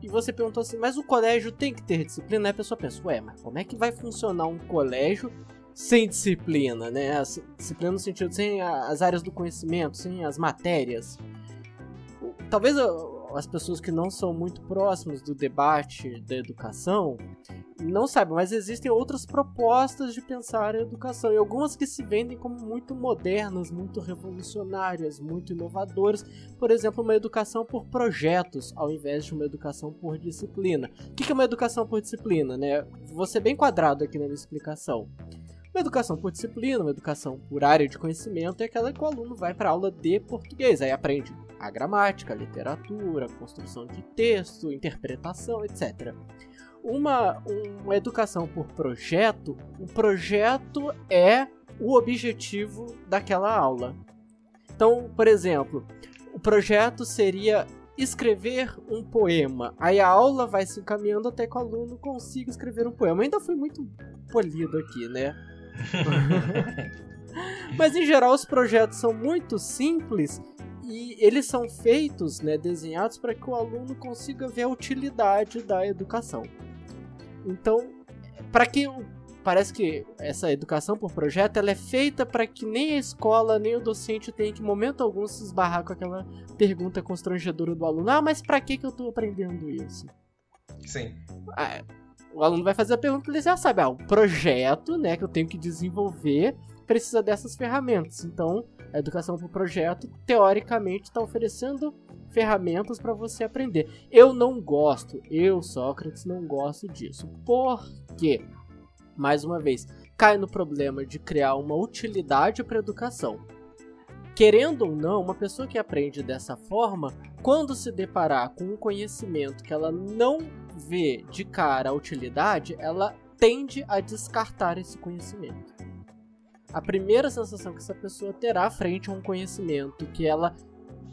E você perguntou assim, mas o colégio tem que ter disciplina? Aí a pessoa pensa, ué, mas como é que vai funcionar um colégio sem disciplina, né? Disciplina no sentido sem as áreas do conhecimento, sem as matérias. Talvez as pessoas que não são muito próximas do debate da educação não sabem, mas existem outras propostas de pensar a educação e algumas que se vendem como muito modernas, muito revolucionárias, muito inovadoras. Por exemplo, uma educação por projetos ao invés de uma educação por disciplina. O que é uma educação por disciplina, né? Vou ser bem quadrado aqui na minha explicação. Uma educação por disciplina, uma educação por área de conhecimento é aquela que o aluno vai para aula de português, aí aprende a gramática, a literatura, a construção de texto, interpretação, etc. Uma, uma educação por projeto, o projeto é o objetivo daquela aula. Então, por exemplo, o projeto seria escrever um poema. Aí a aula vai se encaminhando até que o aluno consiga escrever um poema. Eu ainda fui muito polido aqui, né? *laughs* Mas em geral os projetos são muito simples e eles são feitos, né, desenhados para que o aluno consiga ver a utilidade da educação. Então, para que parece que essa educação por projeto ela é feita para que nem a escola nem o docente tenha que em momento algum se esbarrar com aquela pergunta constrangedora do aluno: "Ah, mas para que que eu estou aprendendo isso?" Sim. Ah, o aluno vai fazer a pergunta, ele já sabe, ah, o projeto, né, que eu tenho que desenvolver precisa dessas ferramentas. Então, a educação por projeto, teoricamente, está oferecendo ferramentas para você aprender. Eu não gosto, eu, Sócrates, não gosto disso. Por quê? Mais uma vez, cai no problema de criar uma utilidade para a educação. Querendo ou não, uma pessoa que aprende dessa forma, quando se deparar com um conhecimento que ela não vê de cara a utilidade, ela tende a descartar esse conhecimento. A primeira sensação que essa pessoa terá frente a um conhecimento que ela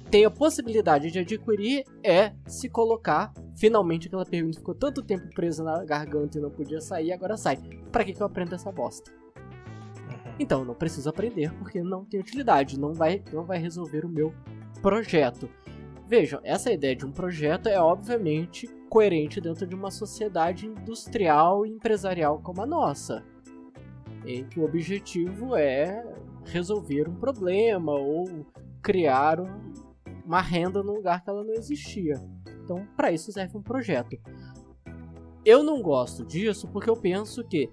tem a possibilidade de adquirir é se colocar. Finalmente aquela pergunta ficou tanto tempo presa na garganta e não podia sair, agora sai. Para que, que eu aprendo essa bosta? Uhum. Então, não preciso aprender porque não tem utilidade, não vai, não vai resolver o meu projeto. Vejam, essa ideia de um projeto é obviamente coerente dentro de uma sociedade industrial e empresarial como a nossa, em que o objetivo é resolver um problema ou criar um, uma renda num lugar que ela não existia. Então, para isso serve um projeto. Eu não gosto disso porque eu penso que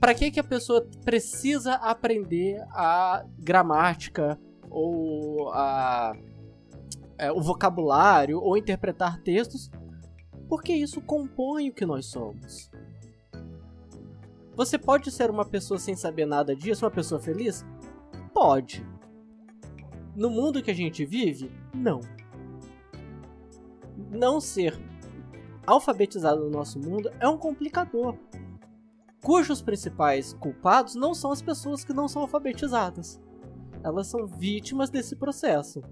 para que, que a pessoa precisa aprender a gramática ou a é, o vocabulário ou interpretar textos, porque isso compõe o que nós somos. Você pode ser uma pessoa sem saber nada disso, uma pessoa feliz? Pode. No mundo que a gente vive, não. Não ser alfabetizado no nosso mundo é um complicador, cujos principais culpados não são as pessoas que não são alfabetizadas. Elas são vítimas desse processo.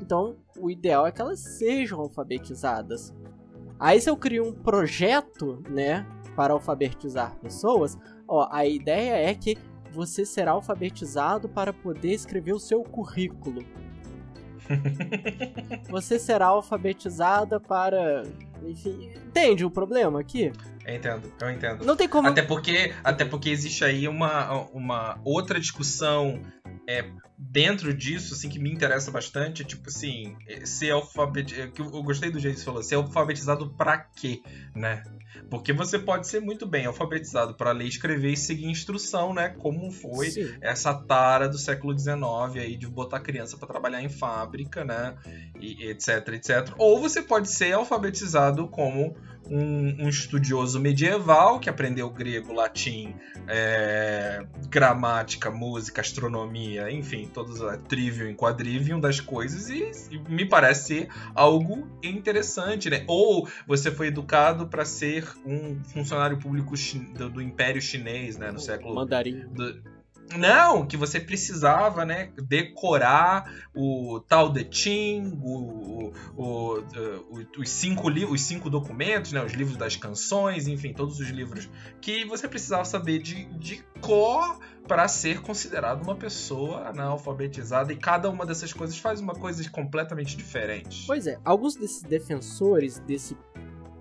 Então, o ideal é que elas sejam alfabetizadas. Aí se eu crio um projeto, né, para alfabetizar pessoas, ó, a ideia é que você será alfabetizado para poder escrever o seu currículo. *laughs* você será alfabetizada para, enfim, entende o problema aqui? Eu entendo, eu entendo. Não tem como. Até porque, até porque existe aí uma, uma outra discussão é, dentro disso, assim, que me interessa bastante, tipo assim, ser alfabetizado. Eu gostei do jeito que você falou, ser alfabetizado pra quê, né? Porque você pode ser muito bem alfabetizado para ler, escrever e seguir instrução, né? Como foi Sim. essa tara do século XIX aí de botar criança para trabalhar em fábrica, né? E etc, etc. Ou você pode ser alfabetizado como um, um, estudioso medieval que aprendeu grego, latim, é, gramática, música, astronomia, enfim, todos a trivium e quadrivium das coisas e, e, me parece ser algo interessante, né? Ou você foi educado para ser um funcionário público do, do, Império Chinês, né, no século mandarim. Do, Não, que você precisava, né, decorar o tal de Ching, o, o, o, os, cinco os cinco documentos, né, os livros das canções, enfim, todos os livros que você precisava saber de, de cor para ser considerado uma pessoa analfabetizada e cada uma dessas coisas faz uma coisa completamente diferente. Pois é, alguns desses defensores desse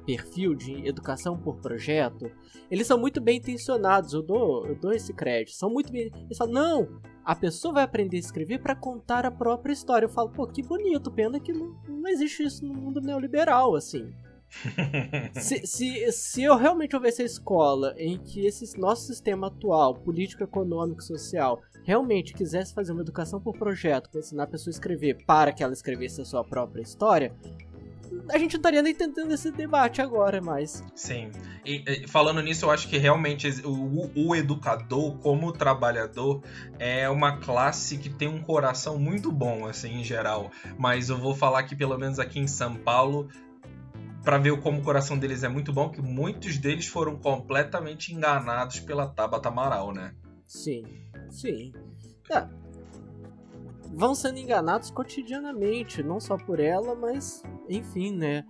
perfil de educação por projeto, eles são muito bem intencionados, eu dou, eu dou esse crédito. São muito bem. Eles falam, não, a pessoa vai aprender a escrever para contar a própria história. Eu falo, pô, que bonito, pena que não, não existe isso no mundo neoliberal, assim. *laughs* se, se, se eu realmente houvesse a escola em que esse nosso sistema atual, político, econômico, social, realmente quisesse fazer uma educação por projeto para ensinar a pessoa a escrever para que ela escrevesse a sua própria história, a gente não estaria nem tentando esse debate agora mais. Sim. E, e, falando nisso, eu acho que realmente o, o, educador, como trabalhador, é uma classe que tem um coração muito bom, assim, em geral. Mas eu vou falar que, pelo menos aqui em São Paulo, para ver como o coração deles é muito bom, que muitos deles foram completamente enganados pela Tabata Amaral, né? Sim, sim. É, vão sendo enganados cotidianamente, não só por ela, mas enfim, né?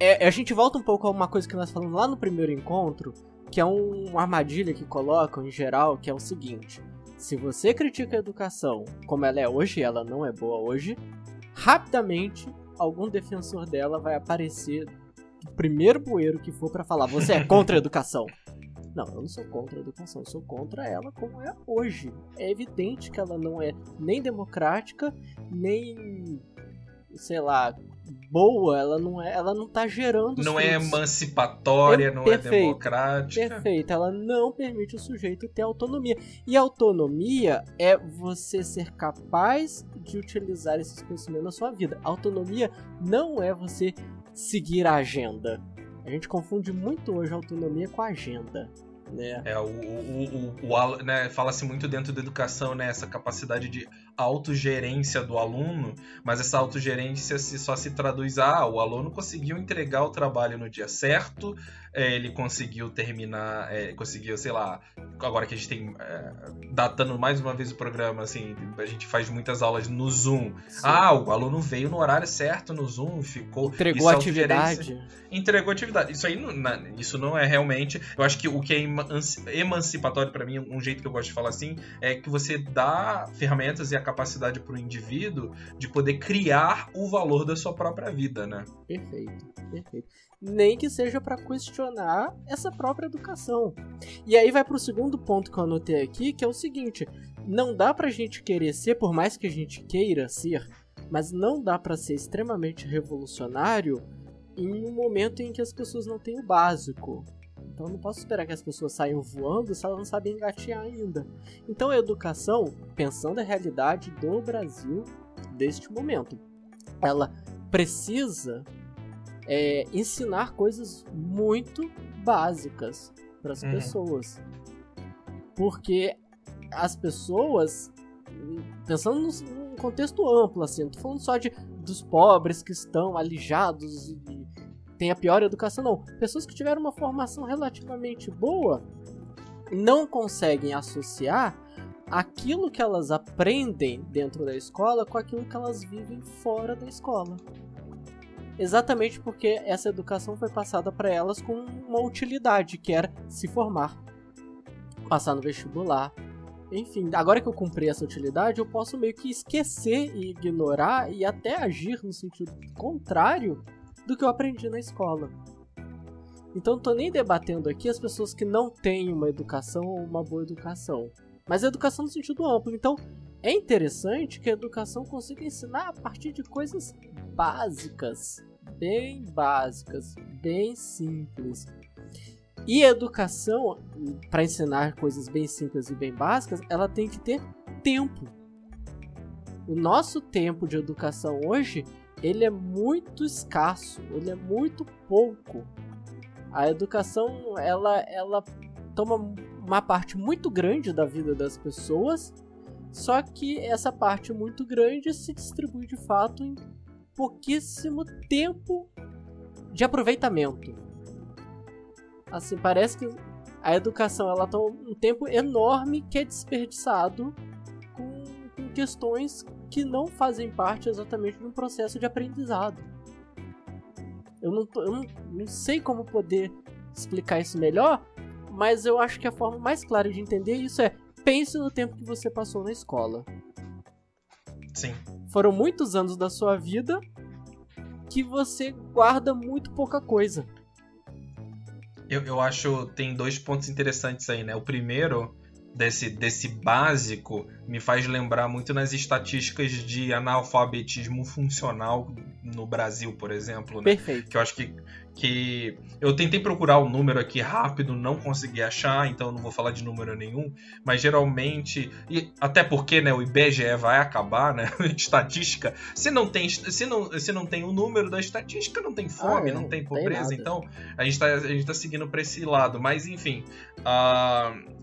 É, a gente volta um pouco a uma coisa que nós falamos lá no primeiro encontro, que é um, uma armadilha que colocam em geral, que é o seguinte: se você critica a educação como ela é hoje, ela não é boa hoje, rapidamente algum defensor dela vai aparecer do primeiro bueiro que for para falar: você é contra a educação. *laughs* Não, eu não sou contra a educação, eu sou contra ela como é hoje. É evidente que ela não é nem democrática, nem sei lá, boa, ela não é, ela não tá gerando Não é emancipatória, é, não é perfeito, é democrática. Perfeito, ela não permite o sujeito ter autonomia. E autonomia é você ser capaz de utilizar esses conhecimentos na sua vida. Autonomia não é você seguir a agenda. A gente confunde muito hoje autonomia com agenda. Né? É, o, o, o, o né, fala-se muito dentro da educação, né, essa capacidade de autogerência do aluno, mas essa autogerência se, só se traduz a ah, o aluno conseguiu entregar o trabalho no dia certo, é, ele conseguiu terminar, é, conseguiu, sei lá, agora que a gente tem, é, datando mais uma vez o programa, assim, a gente faz muitas aulas no Zoom. Sim. Ah, o aluno veio no horário certo no Zoom, ficou... Entregou a atividade. Entregou atividade. Isso aí, não, isso não é realmente... Eu acho que o que é emancipatório para mim, um jeito que eu gosto de falar assim, é que você dá ferramentas e a capacidade para o indivíduo de poder criar o valor da sua própria vida, né? Perfeito, perfeito nem que seja para questionar essa própria educação. E aí vai para o segundo ponto que eu anotei aqui, que é o seguinte: não dá para a gente querer ser, por mais que a gente queira ser, mas não dá para ser extremamente revolucionário em um momento em que as pessoas não têm o básico. Então eu não posso esperar que as pessoas saiam voando se elas não sabem engatear ainda. Então a educação, pensando a realidade do Brasil deste momento, ela precisa é, ensinar coisas muito básicas para as uhum. pessoas. Porque as pessoas, pensando num contexto amplo, assim, não tô falando só de, dos pobres que estão alijados e têm a pior educação, não. Pessoas que tiveram uma formação relativamente boa não conseguem associar aquilo que elas aprendem dentro da escola com aquilo que elas vivem fora da escola exatamente porque essa educação foi passada para elas com uma utilidade, que era se formar, passar no vestibular. Enfim, agora que eu cumpri essa utilidade, eu posso meio que esquecer e ignorar e até agir no sentido contrário do que eu aprendi na escola. Então não tô nem debatendo aqui as pessoas que não têm uma educação ou uma boa educação, mas a educação no sentido amplo. Então é interessante que a educação consiga ensinar a partir de coisas básicas bem básicas, bem simples. E a educação, para ensinar coisas bem simples e bem básicas, ela tem que ter tempo. O nosso tempo de educação hoje, ele é muito escasso, ele é muito pouco. A educação, ela, ela toma uma parte muito grande da vida das pessoas, só que essa parte muito grande se distribui de fato em pouquíssimo tempo de aproveitamento. Assim, parece que a educação ela toma um tempo enorme que é desperdiçado com, com questões que não fazem parte exatamente de um processo de aprendizado. Eu não, tô, eu não, não sei como poder explicar isso melhor, mas eu acho que a forma mais clara de entender isso é pense no tempo que você passou na escola. Sim. Foram muitos anos da sua vida que você guarda muito pouca coisa. Eu, eu acho tem dois pontos interessantes aí, né? O primeiro desse, desse básico me faz lembrar muito nas estatísticas de analfabetismo funcional no Brasil, por exemplo. Né? Perfeito. Que eu acho que, que. Eu tentei procurar o número aqui rápido, não consegui achar, então não vou falar de número nenhum. Mas geralmente. E até porque né, o IBGE vai acabar, né? *laughs* Estatística. Se não tem se não, se não tem o número da estatística, não tem fome, ah, é, não tem pobreza. Tem então a gente está tá seguindo para esse lado. Mas enfim. Uh,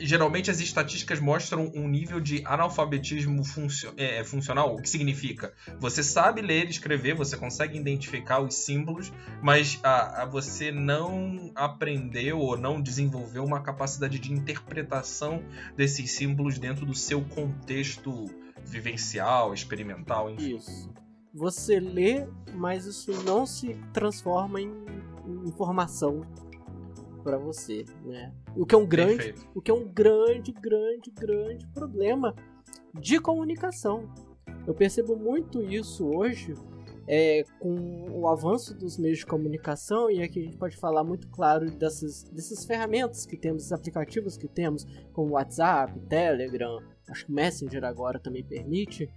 geralmente as estatísticas mostram um nível de analfabetismo funcio é, funcional. O que significa? Você sabe ler e escrever, você consegue identificar os símbolos, mas a, a você não aprendeu ou não desenvolveu uma capacidade de interpretação desses símbolos dentro do seu contexto vivencial, experimental, enfim. Isso. Você lê, mas isso não se transforma em informação para você, né? O que é um grande, Perfeito. o que é um grande, grande, grande problema de comunicação. Eu percebo muito isso hoje é, com o avanço dos meios de comunicação, e aqui a gente pode falar muito claro dessas, dessas ferramentas que temos, esses aplicativos que temos, como WhatsApp, Telegram, acho que Messenger agora também permite,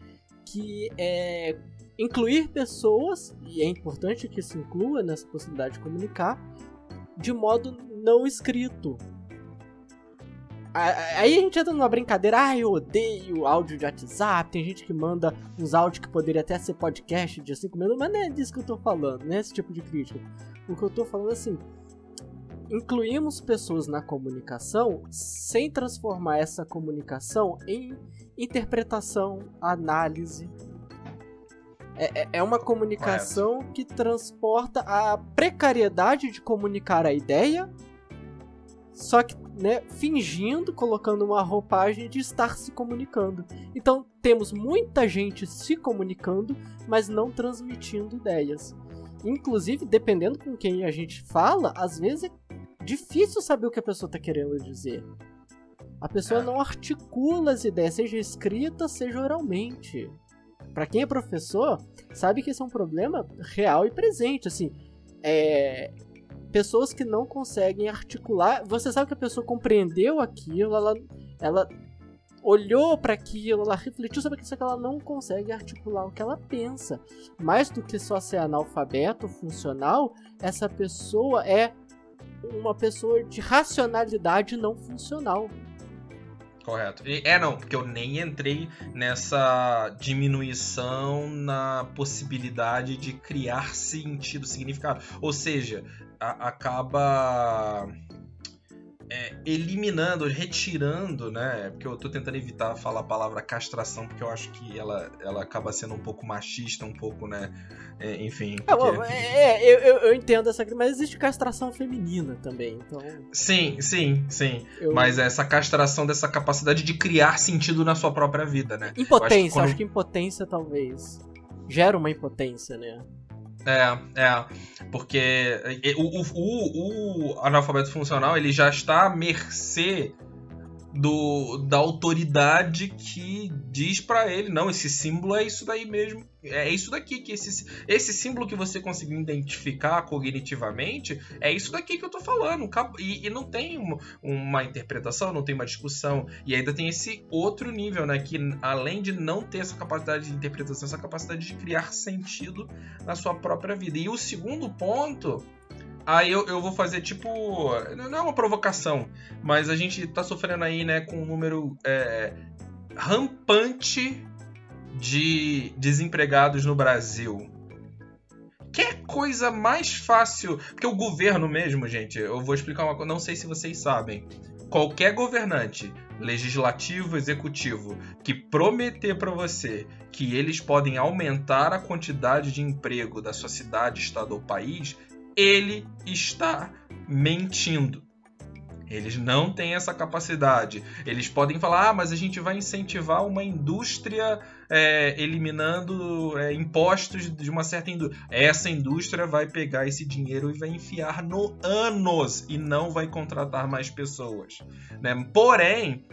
que é incluir pessoas, e é importante que se inclua nessa possibilidade de comunicar, de modo não escrito. Aí a gente entra numa brincadeira, ah, eu odeio áudio de WhatsApp, tem gente que manda uns áudios que poderia até ser podcast de 5 minutos, mas não é disso que eu tô falando, não é esse tipo de crítica. O que eu tô falando é assim, incluímos pessoas na comunicação sem transformar essa comunicação em interpretação, análise. É, é, é uma comunicação que transporta a precariedade de comunicar a ideia, só que né, fingindo, colocando uma roupagem de estar se comunicando. Então temos muita gente se comunicando, mas não transmitindo ideias. Inclusive, dependendo com quem a gente fala, às vezes é difícil saber o que a pessoa está querendo dizer. A pessoa é. não articula as ideias, seja escrita, seja oralmente. Para quem é professor, sabe que esse é um problema real e presente. Assim, é, pessoas que não conseguem articular. Você sabe que a pessoa compreendeu aquilo, ela, ela olhou para aquilo, ela refletiu sobre aquilo, só que ela não consegue articular o que ela pensa. Mais do que só ser analfabeto funcional, essa pessoa é uma pessoa de racionalidade não funcional. Correto. E, é, não, porque eu nem entrei nessa diminuição na possibilidade de criar sentido, significado. Ou seja, a, acaba é, eliminando, retirando, né? Porque eu tô tentando evitar falar a palavra castração, porque eu acho que ela, ela acaba sendo um pouco machista, um pouco, né? É, enfim. É, porque... É, é, eu, eu entendo essa mas existe castração feminina também, então. Sim, sim, sim. Eu... Mas essa castração dessa capacidade de criar sentido na sua própria vida, né? Impotência, acho que, quando... acho que impotência talvez. Gera uma impotência, né? É, é. Porque o, o, o, analfabeto funcional ele já está à mercê do, da autoridade que diz para ele, não, esse símbolo é isso daí mesmo, é isso daqui que esse, esse símbolo que você conseguiu identificar cognitivamente, é isso daqui que eu tô falando, e, e não tem uma, uma, interpretação, não tem uma discussão, e ainda tem esse outro nível, né, que além de não ter essa capacidade de interpretação, essa capacidade de criar sentido na sua própria vida. E o segundo ponto Aí eu, eu vou fazer tipo. Não é uma provocação, mas a gente tá sofrendo aí, né, com um número é, rampante de desempregados no Brasil. Que é coisa mais fácil. Porque o governo mesmo, gente, eu vou explicar uma coisa, não sei se vocês sabem. Qualquer governante, legislativo, executivo, que prometer para você que eles podem aumentar a quantidade de emprego da sua cidade, estado ou país, ele está mentindo. Eles não têm essa capacidade. Eles podem falar, ah, mas a gente vai incentivar uma indústria é, eliminando é, impostos de uma certa indústria. Essa indústria vai pegar esse dinheiro e vai enfiar no anos e não vai contratar mais pessoas. Né? Porém,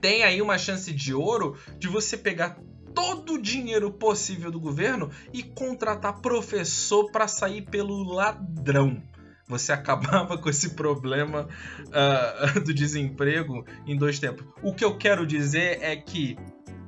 tem aí uma chance de ouro de você pegar todo o dinheiro possível do governo e contratar professor para sair pelo ladrão você *laughs* acabava com esse problema uh, *laughs* do desemprego em dois tempos. O que eu quero dizer é que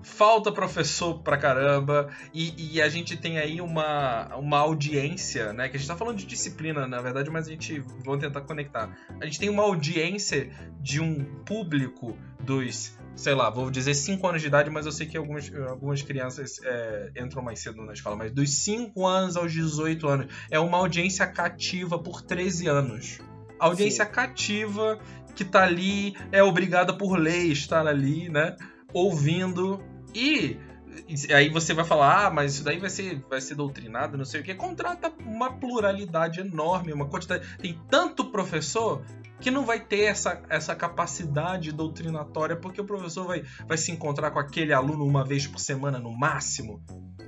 falta professor pra caramba e, e, a gente tem aí uma, uma audiência, né? Que a gente tá falando de disciplina, na verdade, mas a gente vou tentar conectar. A gente tem uma audiência de um público dos sei lá, vou dizer 5 anos de idade, mas eu sei que algumas, algumas crianças é, entram mais cedo na escola. Mas dos 5 anos aos 18 anos, é uma audiência cativa por 13 anos. Audiência Sim. cativa que tá ali, é obrigada por lei estar ali, né? Ouvindo. E aí você vai falar, ah, mas isso daí vai ser, vai ser doutrinado, não sei o que. Contrata uma pluralidade enorme, uma quantidade. Tem tanto professor que não vai ter essa, essa capacidade doutrinatória, porque o professor vai, vai se encontrar com aquele aluno uma vez por semana no máximo.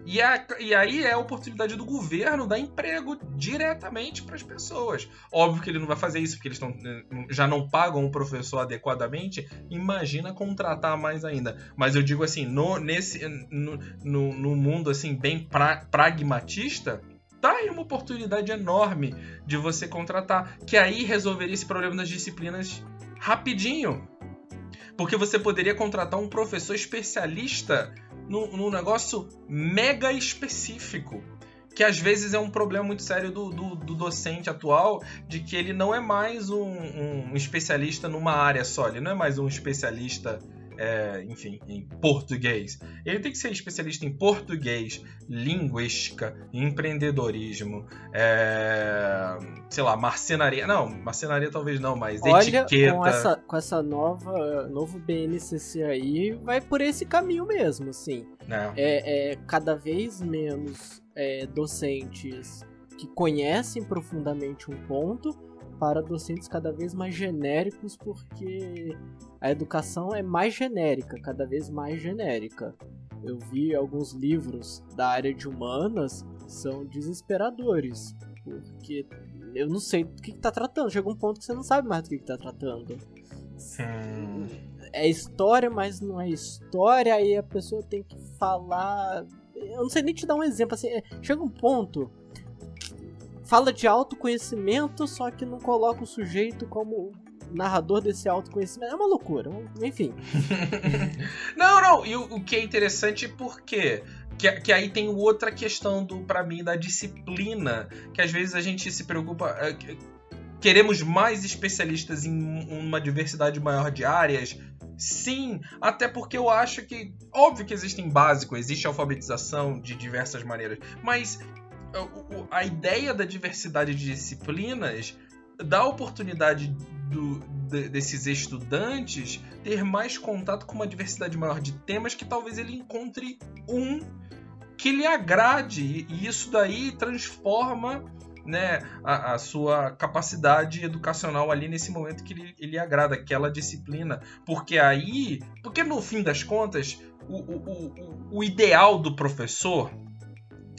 E, a, e aí é a oportunidade do governo dar emprego diretamente para as pessoas. Óbvio que ele não vai fazer isso, porque eles tão, já não pagam o professor adequadamente. Imagina contratar mais ainda. Mas eu digo assim, no, nesse, no, no, no mundo assim bem pra, pragmatista, tá aí uma oportunidade enorme de você contratar, que aí resolveria esse problema das disciplinas rapidinho. Porque você poderia contratar um professor especialista num, negócio mega específico que às vezes é um problema muito sério do, do, do, docente atual, de que ele não é mais um, um, especialista numa área só, ele não é mais um especialista é, enfim, em português. Ele tem que ser especialista em português, linguística, empreendedorismo, é, sei lá, marcenaria. Não, marcenaria talvez não, mas Olha, etiqueta. Com essa, com essa nova novo BNCC aí, vai por esse caminho mesmo, assim. É, é, é cada vez menos é, docentes que conhecem profundamente um ponto para docentes cada vez mais genéricos, porque a educação é mais genérica, cada vez mais genérica. Eu vi alguns livros da área de humanas são desesperadores, porque eu não sei do que, está tratando. Chega um ponto que você não sabe mais do que, está tratando. Hum. É história, mas não é história, aí a pessoa tem que falar. Eu não sei nem te dar um exemplo. Assim, é, chega um ponto fala de autoconhecimento, só que não coloca o sujeito como narrador desse autoconhecimento. É uma loucura, enfim. *laughs* não, não, e o, o, que é interessante porque que, que aí tem outra questão do para mim da disciplina, que às vezes a gente se preocupa é, queremos mais especialistas em uma diversidade maior de áreas. Sim, até porque eu acho que óbvio que existem básicos, existe alfabetização de diversas maneiras, mas a ideia da diversidade de disciplinas dá oportunidade do, de, desses estudantes ter mais contato com uma diversidade maior de temas que talvez ele encontre um que lhe agrade. E isso daí transforma né, a, a, sua capacidade educacional ali nesse momento que ele, ele agrada aquela disciplina. Porque aí porque no fim das contas o, o, o, o ideal do professor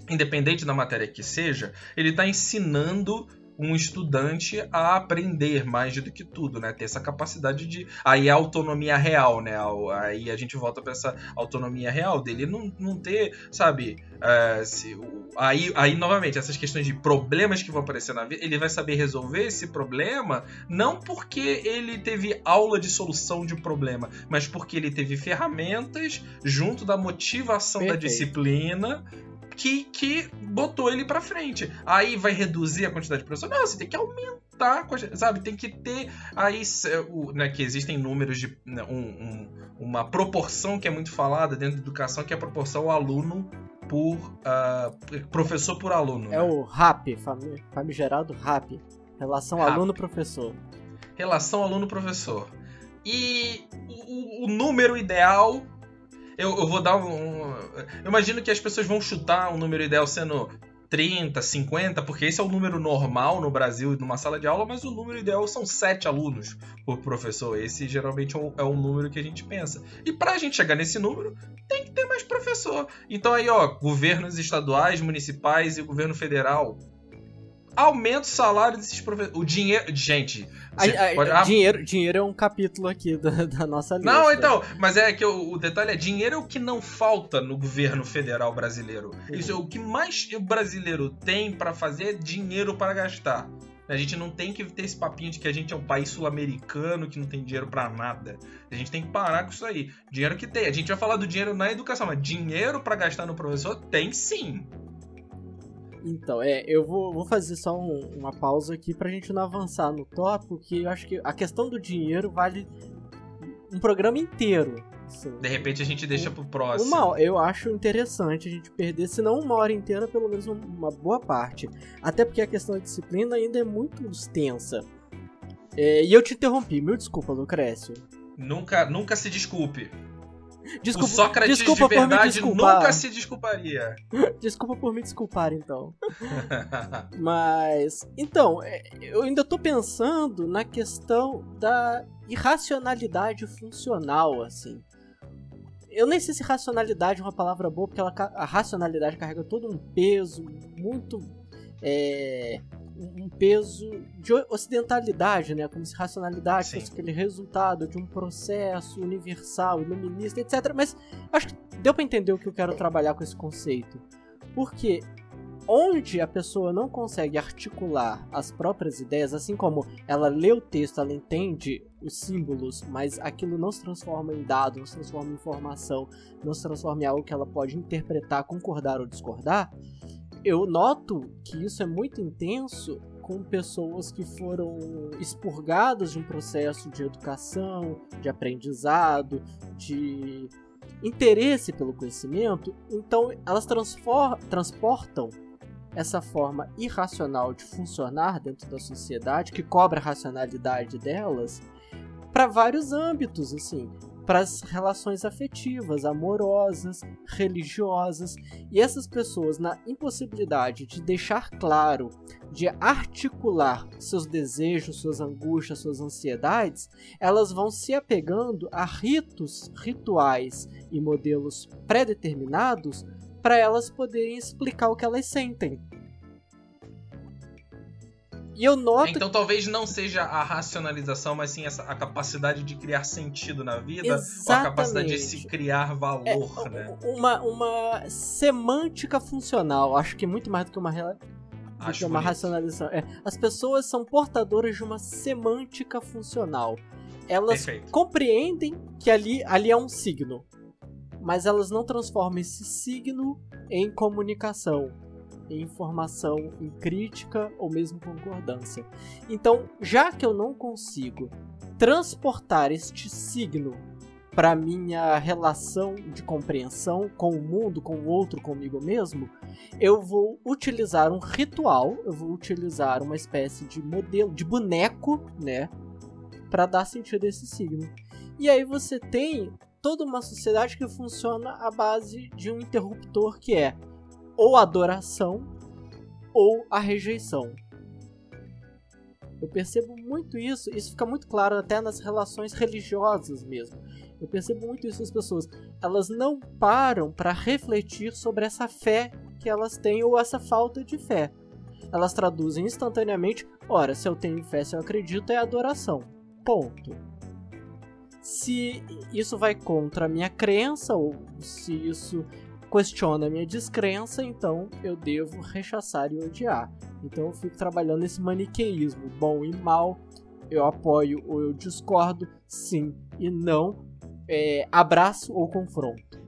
independente da matéria que seja, ele está ensinando um estudante a aprender mais do que tudo, né? Ter essa capacidade de. Aí a autonomia real, né? Aí a gente volta para essa autonomia real dele não, não ter, sabe? Uh, se, aí, aí, novamente, essas questões de problemas que vão aparecer na vida, ele vai saber resolver esse problema não porque ele teve aula de solução de problema, mas porque ele teve ferramentas junto da motivação Perfeito. da disciplina que, que botou ele para frente. Aí vai reduzir a quantidade de professores? Não, você tem que aumentar, sabe? Tem que ter aí, né, que existem números de né, um, um, uma proporção que é muito falada dentro da educação, que é a proporção aluno por uh, professor por aluno. É né? o RAP, famigerado RAP, relação aluno-professor. Relação aluno-professor. E o, o número ideal eu, eu vou dar um. Eu imagino que as pessoas vão chutar um número ideal sendo 30, 50, porque esse é o número normal no Brasil numa sala de aula, mas o número ideal são 7 alunos por professor. Esse geralmente é o, é número que a gente pensa. E para a gente chegar nesse número, tem que ter mais professor. Então aí, ó, governos estaduais, municipais e governo federal aumenta o salário desses professores. O dinheiro. Gente. A, a, pode... Ah, dinheiro, dinheiro é um capítulo aqui da, da nossa lista. Não, então, mas é que o, o, detalhe é: dinheiro é o que não falta no governo federal brasileiro. Uhum. Isso é o que mais o brasileiro tem para fazer é dinheiro para gastar. A gente não tem que ter esse papinho de que a gente é um país sul-americano que não tem dinheiro para nada. A gente tem que parar com isso aí. Dinheiro que tem. A gente vai falar do dinheiro na educação, mas dinheiro para gastar no professor tem sim. Então, é, eu vou, vou fazer só um, uma pausa aqui pra gente não avançar no tópico, que eu acho que a questão do dinheiro vale um programa inteiro. Assim. De repente a gente deixa pro próximo. Uma, eu acho interessante a gente perder, se não uma hora inteira, pelo menos uma boa parte. Até porque a questão da disciplina ainda é muito extensa. É, e eu te interrompi, mil desculpa, Lucrécio. Nunca, nunca se desculpe. Desculpa, o Sócrates desculpa de verdade nunca se desculparia. *laughs* desculpa por me desculpar, então. *laughs* Mas, então, é, eu ainda tô pensando na questão da irracionalidade funcional, assim. Eu nem sei se racionalidade é uma palavra boa, porque ela, a racionalidade carrega todo um peso muito é, um peso de ocidentalidade, né? Como se racionalidade Sim. fosse aquele resultado de um processo universal, iluminista, etc. Mas acho que deu para entender o que eu quero trabalhar com esse conceito. Porque onde a pessoa não consegue articular as próprias ideias, assim como ela lê o texto, ela entende os símbolos, mas aquilo não se transforma em dado, não se transforma em informação, não se transforma em algo que ela pode interpretar, concordar ou discordar, eu noto que isso é muito intenso com pessoas que foram expurgadas de um processo de educação, de aprendizado, de interesse pelo conhecimento, então elas transportam essa forma irracional de funcionar dentro da sociedade, que cobra a racionalidade delas, para vários âmbitos, assim para as relações afetivas, amorosas, religiosas, e essas pessoas na impossibilidade de deixar claro, de articular seus desejos, suas angústias, suas ansiedades, elas vão se apegando a ritos, rituais e modelos pré-determinados para elas poderem explicar o que elas sentem. E eu noto. Então talvez não seja a racionalização, mas sim essa, a capacidade de criar sentido na vida, Exatamente. ou a capacidade de se criar valor, é, né? Uma, uma semântica funcional. Acho que muito mais do que uma, do que uma racionalização. É, as pessoas são portadoras de uma semântica funcional. Elas Perfeito. compreendem que ali, ali é um signo, mas elas não transformam esse signo em comunicação em informação, em crítica ou mesmo concordância. Então, já que eu não consigo transportar este signo para minha relação de compreensão com o mundo, com o outro, comigo mesmo, eu vou utilizar um ritual, eu vou utilizar uma espécie de modelo, de boneco, né, para dar sentido a esse signo. E aí você tem toda uma sociedade que funciona à base de um interruptor que é ou adoração ou a rejeição. Eu percebo muito isso, isso fica muito claro até nas relações religiosas mesmo. Eu percebo muito isso nas pessoas. Elas não param para refletir sobre essa fé que elas têm ou essa falta de fé. Elas traduzem instantaneamente: ora, se eu tenho fé, se eu acredito, é adoração. Ponto. Se isso vai contra a minha crença ou se isso questiona a minha descrença, então eu devo rechaçar e odiar. Então eu fico trabalhando esse maniqueísmo, bom e mal, eu apoio ou eu discordo, sim e não, é, abraço ou confronto.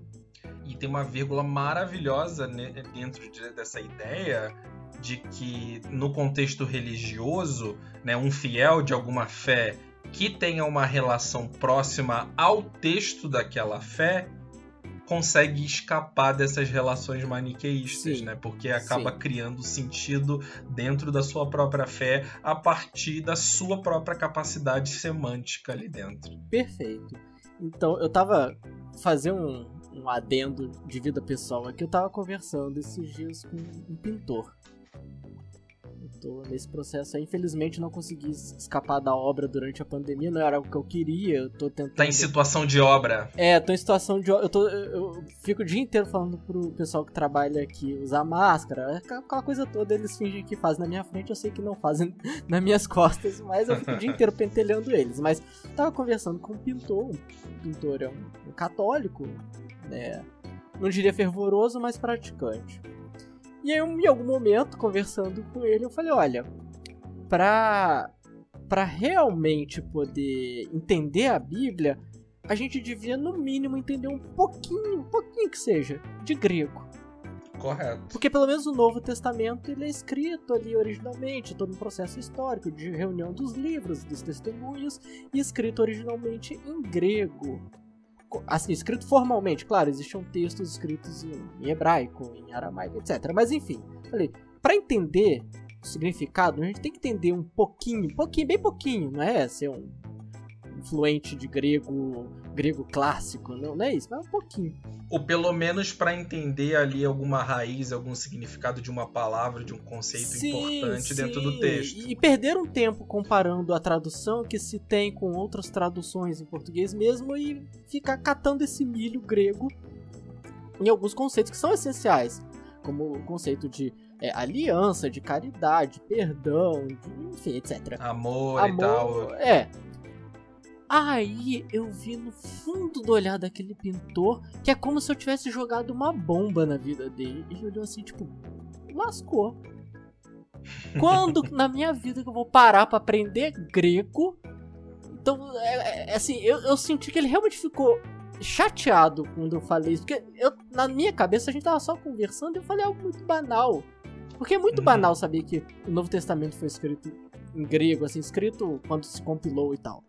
E tem uma vírgula maravilhosa dentro de, dessa ideia de que no contexto religioso, né, um fiel de alguma fé que tenha uma relação próxima ao texto daquela fé, consegue escapar dessas relações maniqueístas, Sim. né? Porque acaba Sim. criando sentido dentro da sua própria fé a partir da sua própria capacidade semântica ali dentro. Perfeito. Então, eu tava fazer um, um adendo de vida pessoal aqui. Eu tava conversando esses dias com um pintor tô nesse processo aí. Infelizmente não consegui escapar da obra durante a pandemia, não era o que eu queria. Eu tô tentando. Tá em situação de obra. É, tô em situação de obra. Eu, tô, eu fico o dia inteiro falando pro pessoal que trabalha aqui usar máscara, aquela coisa toda, eles fingem que fazem na minha frente, eu sei que não fazem *laughs* nas minhas costas, mas eu fico o dia inteiro pentelhando eles. Mas tava conversando com um pintor, um pintor é um, um católico, né? Não diria fervoroso, mas praticante. E aí, em algum momento, conversando com ele, eu falei: olha, pra, pra realmente poder entender a Bíblia, a gente devia, no mínimo, entender um pouquinho, um pouquinho que seja, de grego. Correto. Porque pelo menos o Novo Testamento ele é escrito ali originalmente, todo um processo histórico de reunião dos livros, dos testemunhos, e escrito originalmente em grego assim, escrito formalmente, claro, existiam textos escritos em, em hebraico, em aramaico, etc. Mas enfim, falei, para entender o significado, a gente tem que entender um pouquinho, pouquinho, bem pouquinho, não é ser um fluente de grego, grego clássico, não, não é isso, mas um pouquinho. Ou pelo menos para entender ali alguma raiz, algum significado de uma palavra, de um conceito sim, importante sim. dentro do texto. E perder um tempo comparando a tradução que se tem com outras traduções em português mesmo e ficar catando esse milho grego em alguns conceitos que são essenciais, como o conceito de é, aliança, de caridade, perdão, de, enfim, etc. Amor, Amor e tal. É, Aí eu vi no fundo do olhar daquele pintor que é como se eu tivesse jogado uma bomba na vida dele. Ele olhou assim, tipo, lascou. *laughs* Quando na minha vida que eu vou parar para aprender grego? Então, é, é, assim, eu, eu senti que ele realmente ficou chateado quando eu falei isso. Porque eu, na minha cabeça a gente tava só conversando e eu falei algo muito banal. Porque é muito uhum. banal saber que o Novo Testamento foi escrito em grego, assim, escrito quando se compilou e tal.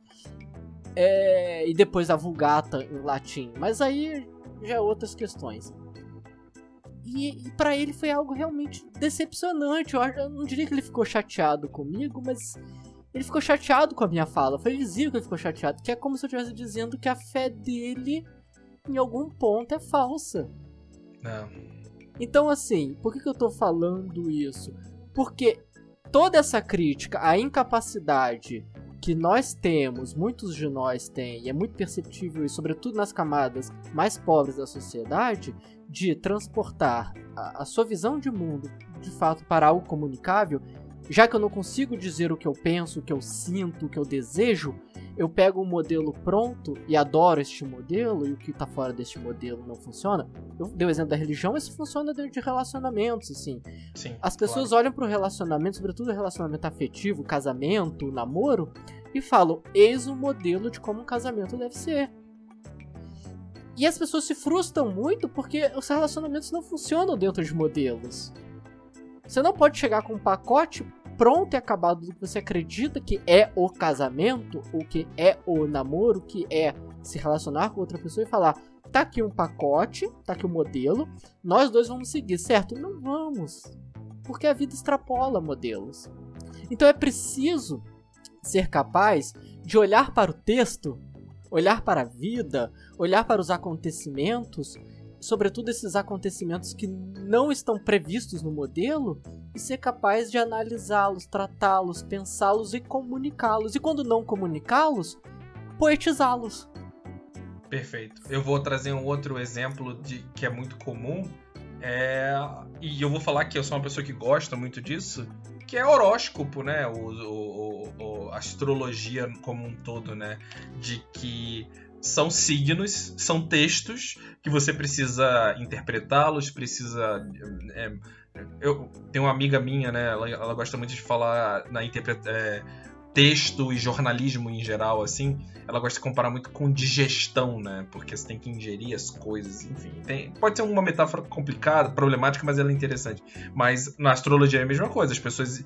É, e depois a Vulgata em latim. Mas aí já é outras questões. E, e para ele foi algo realmente decepcionante. Eu, eu, não diria que ele ficou chateado comigo, mas ele ficou chateado com a minha fala. Foi visível que ele ficou chateado, que é como se eu estivesse dizendo que a fé dele, em algum ponto, é falsa. Não. Então, assim, por que, que eu tô falando isso? Porque toda essa crítica à incapacidade que nós temos, muitos de nós têm, e é muito perceptível e sobretudo nas camadas mais pobres da sociedade, de transportar a, a sua visão de mundo de fato para algo comunicável, já que eu não consigo dizer o que eu penso, o que eu sinto, o que eu desejo, eu pego um modelo pronto e adoro este modelo, e o que está fora deste modelo não funciona. Eu dei o exemplo da religião, isso funciona dentro de relacionamentos, assim. Sim, As pessoas claro. olham para o relacionamento, sobretudo o relacionamento afetivo, casamento, namoro, e falam: eis o modelo de como um casamento deve ser. E as pessoas se frustram muito porque os relacionamentos não funcionam dentro de modelos. Você não pode chegar com um pacote pronto e acabado do que você acredita que é o casamento, ou que é o namoro, que é se relacionar com outra pessoa e falar: tá aqui um pacote, tá aqui o um modelo, nós dois vamos seguir, certo? Não vamos. Porque a vida extrapola modelos. Então é preciso ser capaz de olhar para o texto, olhar para a vida, olhar para os acontecimentos, sobretudo esses acontecimentos que não estão previstos no modelo, e ser capaz de analisá-los, tratá-los, pensá-los e comunicá-los. E quando não comunicá-los, poetizá-los. Perfeito. Eu vou trazer um outro exemplo de que é muito comum. É... E eu vou falar que eu sou uma pessoa que gosta muito disso, que é horóscopo, né? O, o, o, astrologia como um todo, né? De que são signos, são textos que você precisa interpretá-los, precisa. É, eu tenho uma amiga minha, né? Ela, ela gosta muito de falar na interpretação. É, texto e jornalismo em geral, assim, ela gosta de comparar muito com digestão, né? Porque você tem que ingerir as coisas, enfim. Tem, pode ser uma metáfora complicada, problemática, mas ela é interessante. Mas na astrologia é a mesma coisa. As pessoas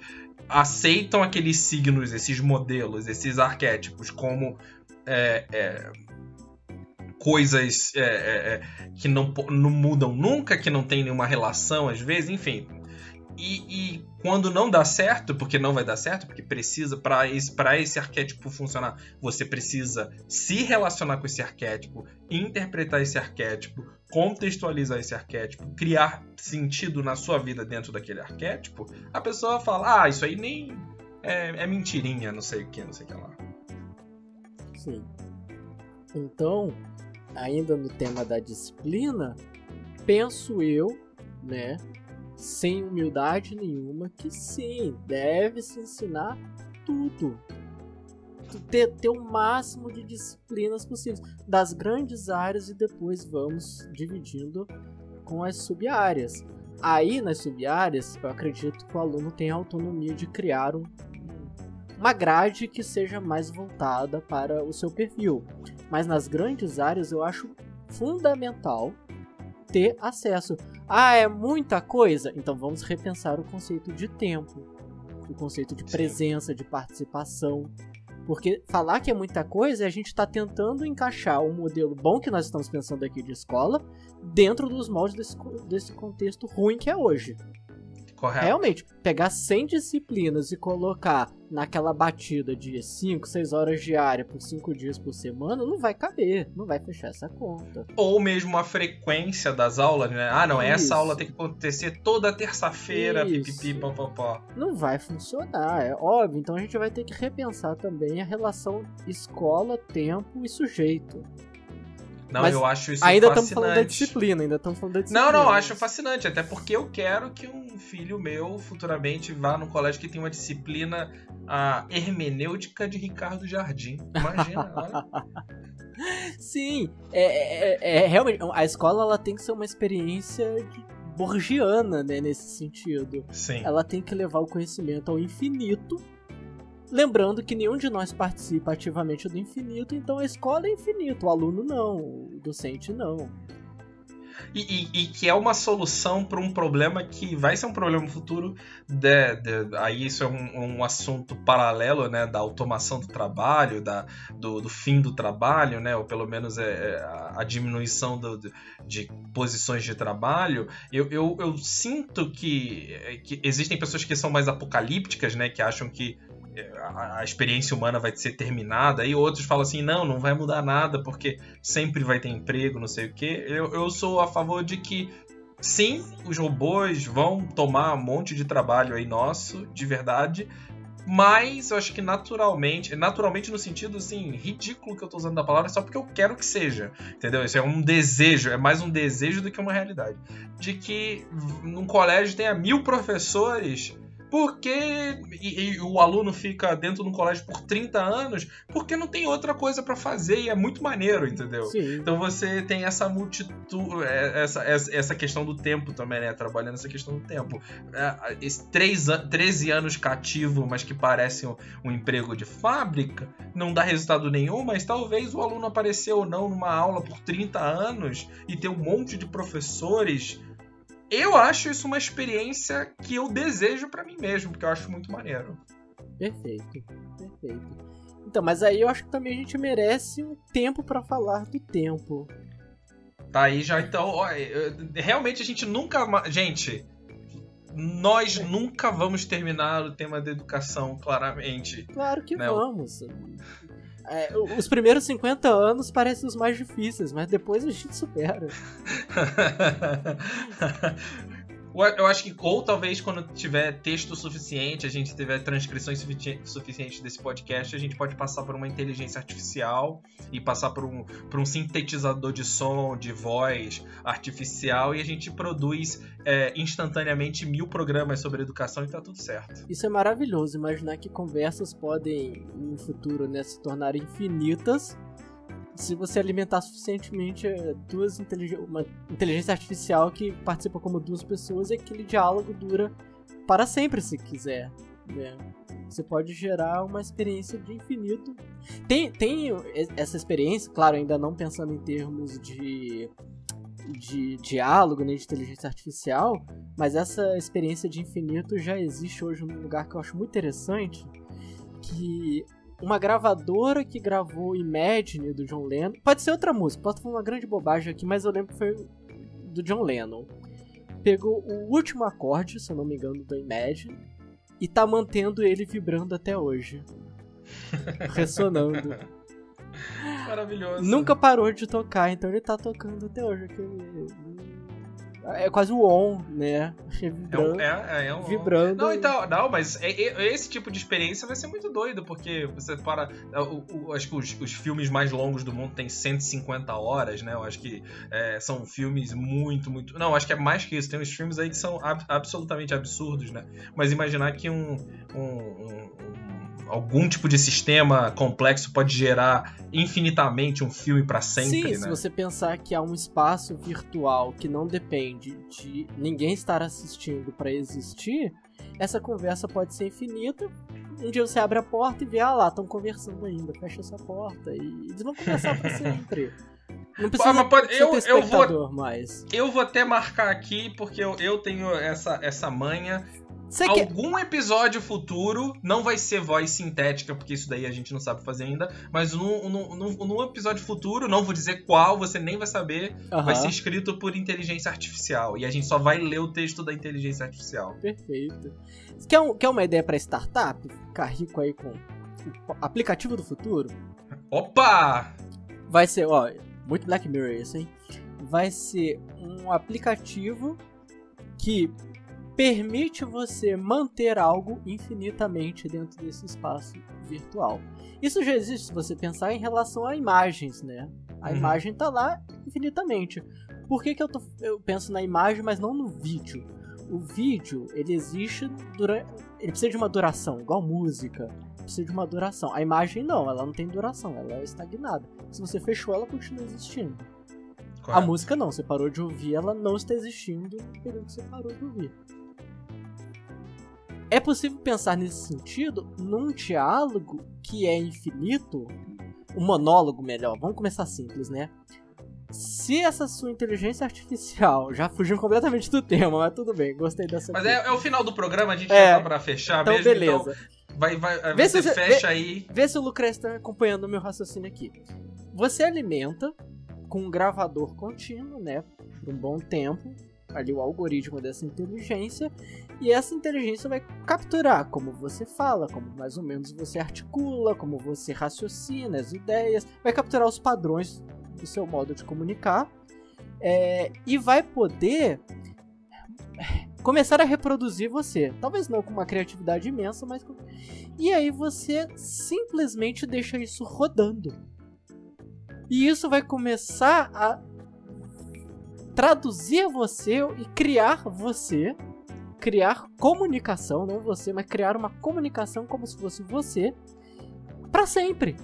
aceitam aqueles signos, esses modelos, esses arquétipos como é, é, coisas é, é, é que não, não mudam nunca, que não tem nenhuma relação às vezes, enfim. E, e, quando não dá certo, porque não vai dar certo, porque precisa, para esse, esse arquétipo funcionar, você precisa se relacionar com esse arquétipo, interpretar esse arquétipo, contextualizar esse arquétipo, criar sentido na sua vida dentro daquele arquétipo, a pessoa fala, ah, isso aí nem é, é mentirinha, não sei o que, não sei o que lá. Sim. Então, ainda no tema da disciplina, penso eu, né, sem humildade nenhuma, que sim, deve se ensinar tudo. Ter, ter o máximo de disciplinas possíveis das grandes áreas e depois vamos dividindo com as sub-áreas. Aí nas sub-áreas, eu acredito que o aluno tem a autonomia de criar um, uma grade que seja mais voltada para o seu perfil. Mas nas grandes áreas eu acho fundamental ter acesso. Ah, é muita coisa? Então vamos repensar o conceito de tempo, o conceito de presença, de participação. Porque falar que é muita coisa é a gente está tentando encaixar um modelo bom que nós estamos pensando aqui de escola dentro dos moldes desse, desse contexto ruim que é hoje. Correto. Realmente, pegar 100 disciplinas e colocar naquela batida de 5, 6 horas diária por 5 dias por semana, não vai caber, não vai fechar essa conta. Ou mesmo a frequência das aulas, né? Ah, não, Isso. essa aula tem que acontecer toda terça-feira, pipipi. Não vai funcionar, é óbvio. Então a gente vai ter que repensar também a relação escola, tempo e sujeito. Não, Mas eu acho isso ainda estamos falando da disciplina, ainda estamos falando da disciplina. Não, não, acho fascinante, até porque eu quero que um filho meu futuramente vá num colégio que tem uma disciplina a hermenêutica de Ricardo Jardim. Imagina, *laughs* olha. Sim, é, é, é, realmente a escola ela tem que ser uma experiência borgiana, né, nesse sentido. Sim. Ela tem que levar o conhecimento ao infinito Lembrando que nenhum de nós participa ativamente do infinito, então a escola é infinito, o aluno não, o docente não. E, e, e, que é uma solução para um problema que vai ser um problema futuro. De, de, aí isso é um, um, assunto paralelo, né, da automação do trabalho, da, do, do fim do trabalho, né, ou pelo menos é, é a, diminuição do, de, de, posições de trabalho. Eu, eu, eu sinto que, que existem pessoas que são mais apocalípticas, né, que acham que a, experiência humana vai ser terminada, e outros falam assim, não, não vai mudar nada, porque sempre vai ter emprego, não sei o quê. Eu, eu sou a favor de que sim, os robôs vão tomar um monte de trabalho aí nosso, de verdade, mas eu acho que naturalmente, naturalmente no sentido assim, ridículo que eu tô usando da palavra, só porque eu quero que seja, entendeu? Isso é um desejo, é mais um desejo do que uma realidade. De que num colégio tenha mil professores porque e, e, o aluno fica dentro de um colégio por 30 anos, porque não tem outra coisa para fazer e é muito maneiro, entendeu? Sim. Então você tem essa multitude, é, essa, essa questão do tempo também, né? Trabalhando essa questão do tempo. É, 3, 13 anos cativo, mas que parecem um, um emprego de fábrica, não dá resultado nenhum, mas talvez o aluno apareceu ou não numa aula por 30 anos e ter um monte de professores eu acho isso uma experiência que eu desejo para mim mesmo, porque eu acho muito maneiro. Perfeito, perfeito. Então, mas aí eu acho que também a gente merece um tempo para falar do tempo. Tá aí já, então, ó, realmente a gente nunca. Gente, nós é. nunca vamos terminar o tema da educação, claramente. Claro que né? vamos. É, os primeiros 50 anos parecem os mais difíceis, mas depois a gente supera. *laughs* Eu acho que, ou talvez quando tiver texto suficiente, a gente tiver transcrições suficientes desse podcast, a gente pode passar por uma inteligência artificial e passar por um, por um sintetizador de som, de voz artificial, e a gente produz é, instantaneamente mil programas sobre educação e tá tudo certo. Isso é maravilhoso, imaginar que conversas podem, no futuro, né, se tornar infinitas se você alimentar suficientemente é, duas uma inteligência artificial que participa como duas pessoas, e aquele diálogo dura para sempre se quiser. Né? Você pode gerar uma experiência de infinito. Tem, tem essa experiência, claro, ainda não pensando em termos de, de diálogo, nem de inteligência artificial, mas essa experiência de infinito já existe hoje num lugar que eu acho muito interessante, que uma gravadora que gravou Imagine do John Lennon. Pode ser outra música, posso falar uma grande bobagem aqui, mas eu lembro que foi do John Lennon. Pegou o último acorde, se eu não me engano, do Imagine, e tá mantendo ele vibrando até hoje. *laughs* Ressonando. Maravilhoso. Nunca parou de tocar, então ele tá tocando até hoje. Aquele... É quase o on, né? *laughs* Vibrando. É, é, é um vibrando. Não, então, não, mas é, é, esse tipo de experiência vai ser muito doido, porque você para. É, o, o, acho que os, os, filmes mais longos do mundo têm 150 horas, né? Eu acho que é, são filmes muito, muito. Não, acho que é mais que isso. Tem uns filmes aí que são ab, absolutamente absurdos, né? Mas imaginar que um, um, um algum tipo de sistema complexo pode gerar infinitamente um filme para sempre. Sim, né? se você pensar que há um espaço virtual que não depende de ninguém estar assistindo para existir, essa conversa pode ser infinita. Um dia você abre a porta e vê, ah lá, estão conversando ainda, fecha essa porta e eles vão conversar para sempre. Não precisa ah, pode, eu, eu vou, mais. Eu vou até marcar aqui, porque eu, eu tenho essa, essa manha Cê Algum episódio futuro, não vai ser voz sintética, porque isso daí a gente não sabe fazer ainda, mas num, num, num, num episódio futuro, não vou dizer qual, você nem vai saber, uhum. vai ser escrito por inteligência artificial. E a gente só vai ler o texto da inteligência artificial. Perfeito. Quer, um, quer uma ideia para startup? Ficar rico aí com o aplicativo do futuro? Opa! Vai ser, ó, muito Black Mirror isso, hein? Vai ser um aplicativo que permite você manter algo infinitamente dentro desse espaço virtual. Isso já existe se você pensar em relação a imagens, né? A uhum. imagem está lá infinitamente. Por que, que eu, tô, eu penso na imagem, mas não no vídeo? O vídeo, ele existe durante. Ele precisa de uma duração, igual música. Precisa de uma duração. A imagem não, ela não tem duração, ela é estagnada. Se você fechou, ela continua existindo. A música não, você parou de ouvir, ela não está existindo no período que você parou de ouvir. É possível pensar nesse sentido num diálogo que é infinito, um monólogo melhor. Vamos começar simples, né? Se essa sua inteligência artificial já fugiu completamente do tema, mas tudo bem, gostei dessa. Mas é, é, o final do programa, a gente é, já tá pra fechar então mesmo. Beleza. Então vai, vai, vê você, você fecha vê, aí. Vê se o Lucrece tá acompanhando o meu raciocínio aqui. Você alimenta com um gravador contínuo, né? Por um bom tempo, ali o algoritmo dessa inteligência e essa inteligência vai capturar como você fala, como mais ou menos você articula, como você raciocina as ideias, vai capturar os padrões do seu modo de comunicar é, e vai poder começar a reproduzir você. Talvez não com uma criatividade imensa, mas com... e aí você simplesmente deixa isso rodando. E isso vai começar a traduzir você e criar você, criar comunicação, não você, mas criar uma comunicação como se fosse você para sempre.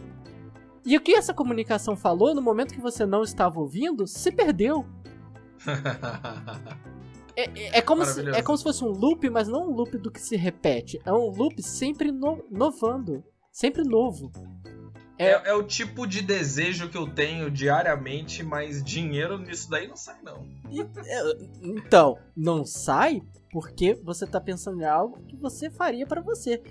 E o que essa comunicação falou no momento que você não estava ouvindo se perdeu. *laughs* é, é, é, como se, é como se fosse um loop, mas não um loop do que se repete. É um loop sempre no, novando. Sempre novo. É, é, é, o tipo de desejo que eu tenho diariamente, mas dinheiro nisso daí não sai, não. É, então, não sai porque você tá pensando em algo que você faria para você.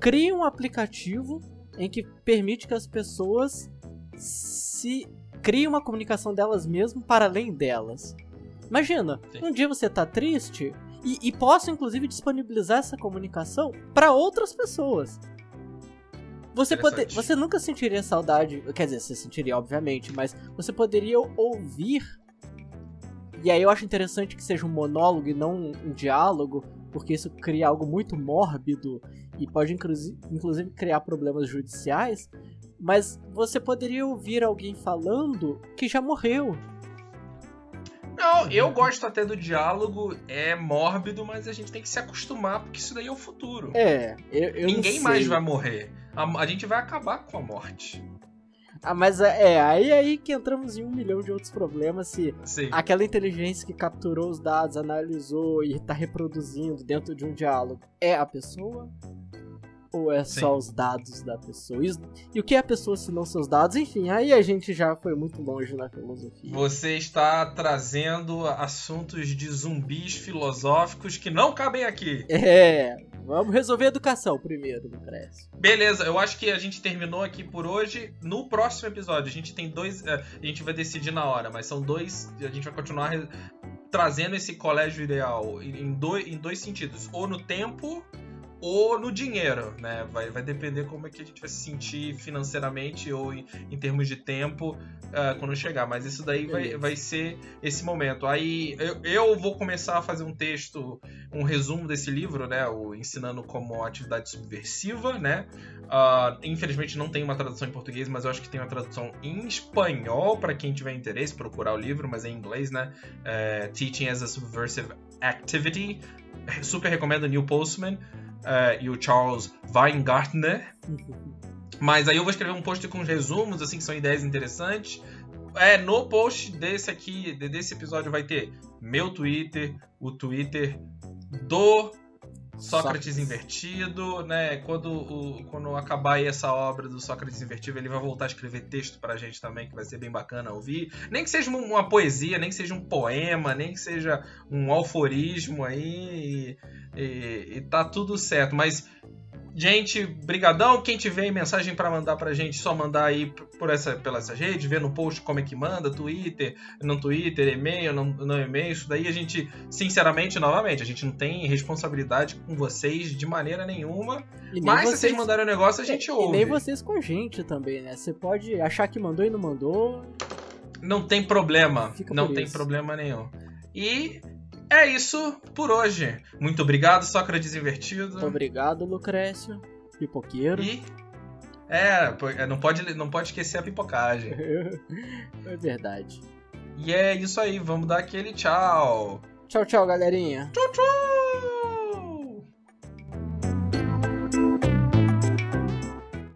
Crie um aplicativo em que permite que as pessoas se criem uma comunicação delas mesmas para além delas. Imagina, um dia você tá triste e, e posso inclusive disponibilizar essa comunicação para outras pessoas. Você, pode, você nunca sentiria saudade, quer dizer, você sentiria, obviamente, mas você poderia ouvir. E aí eu acho interessante que seja um monólogo e não um diálogo, porque isso cria algo muito mórbido e pode inclusive criar problemas judiciais. Mas você poderia ouvir alguém falando que já morreu. Não, eu gosto até do diálogo, é mórbido, mas a gente tem que se acostumar, porque isso daí é o futuro. É, eu, eu Ninguém mais vai morrer. A, a, gente vai acabar com a morte. Ah, mas é, é, aí aí que entramos em um milhão de outros problemas se Sim. aquela inteligência que capturou os dados, analisou e está reproduzindo dentro de um diálogo é a pessoa ou é Sim. só os dados da pessoa? E, e, o que é a pessoa se não seus dados? Enfim, aí a gente já foi muito longe na filosofia. Você está trazendo assuntos de zumbis filosóficos que não cabem aqui. É, vamos resolver a educação primeiro, Lucrécio. Beleza, eu acho que a gente terminou aqui por hoje. No próximo episódio, a gente tem dois. É, a gente vai decidir na hora, mas são dois. A gente vai continuar trazendo esse colégio ideal em dois, em dois sentidos. Ou no tempo ou no dinheiro, né? Vai, vai depender como é que a gente vai se sentir financeiramente ou em, em termos de tempo uh, quando chegar. Mas isso daí vai, vai ser esse momento. Aí eu, eu, vou começar a fazer um texto, um resumo desse livro, né? O Ensinando como Atividade Subversiva, né? Uh, infelizmente não tem uma tradução em português, mas eu acho que tem uma tradução em espanhol para quem tiver interesse procurar o livro, mas é em inglês, né? Uh, Teaching as a Subversive Activity. Super recomendo Neil Postman uh, e o Charles Weingartner. Mas aí eu vou escrever um post com resumos, assim, que são ideias interessantes. É, no post desse aqui, desse episódio, vai ter meu Twitter, o Twitter do Sócrates Invertido, né? Quando, o, quando acabar aí essa obra do Sócrates Invertido, ele vai voltar a escrever texto pra gente também, que vai ser bem bacana ouvir. Nem que seja uma poesia, nem que seja um poema, nem que seja um alforismo aí, e, e, e tá tudo certo. Mas Gente, brigadão. Quem tiver mensagem para mandar pra gente, só mandar aí por essa, pelas redes, ver no post como é que manda, Twitter, não Twitter, e-mail, não, não e-mail. Isso daí a gente, sinceramente, novamente, a gente não tem responsabilidade com vocês de maneira nenhuma. Mas vocês, se vocês mandarem o um negócio, a gente ouve. E nem vocês com a gente também, né? Você pode achar que mandou e não mandou. Não tem problema. Fica não tem isso. problema nenhum. E é isso por hoje. Muito obrigado, Sócrates Invertido. Muito obrigado, Lucrécio. Pipoqueiro. E. É, é, não pode, não pode esquecer a pipocagem. *laughs* é verdade. E é isso aí, vamos dar aquele tchau. Tchau, tchau, galerinha. Tchau, tchau.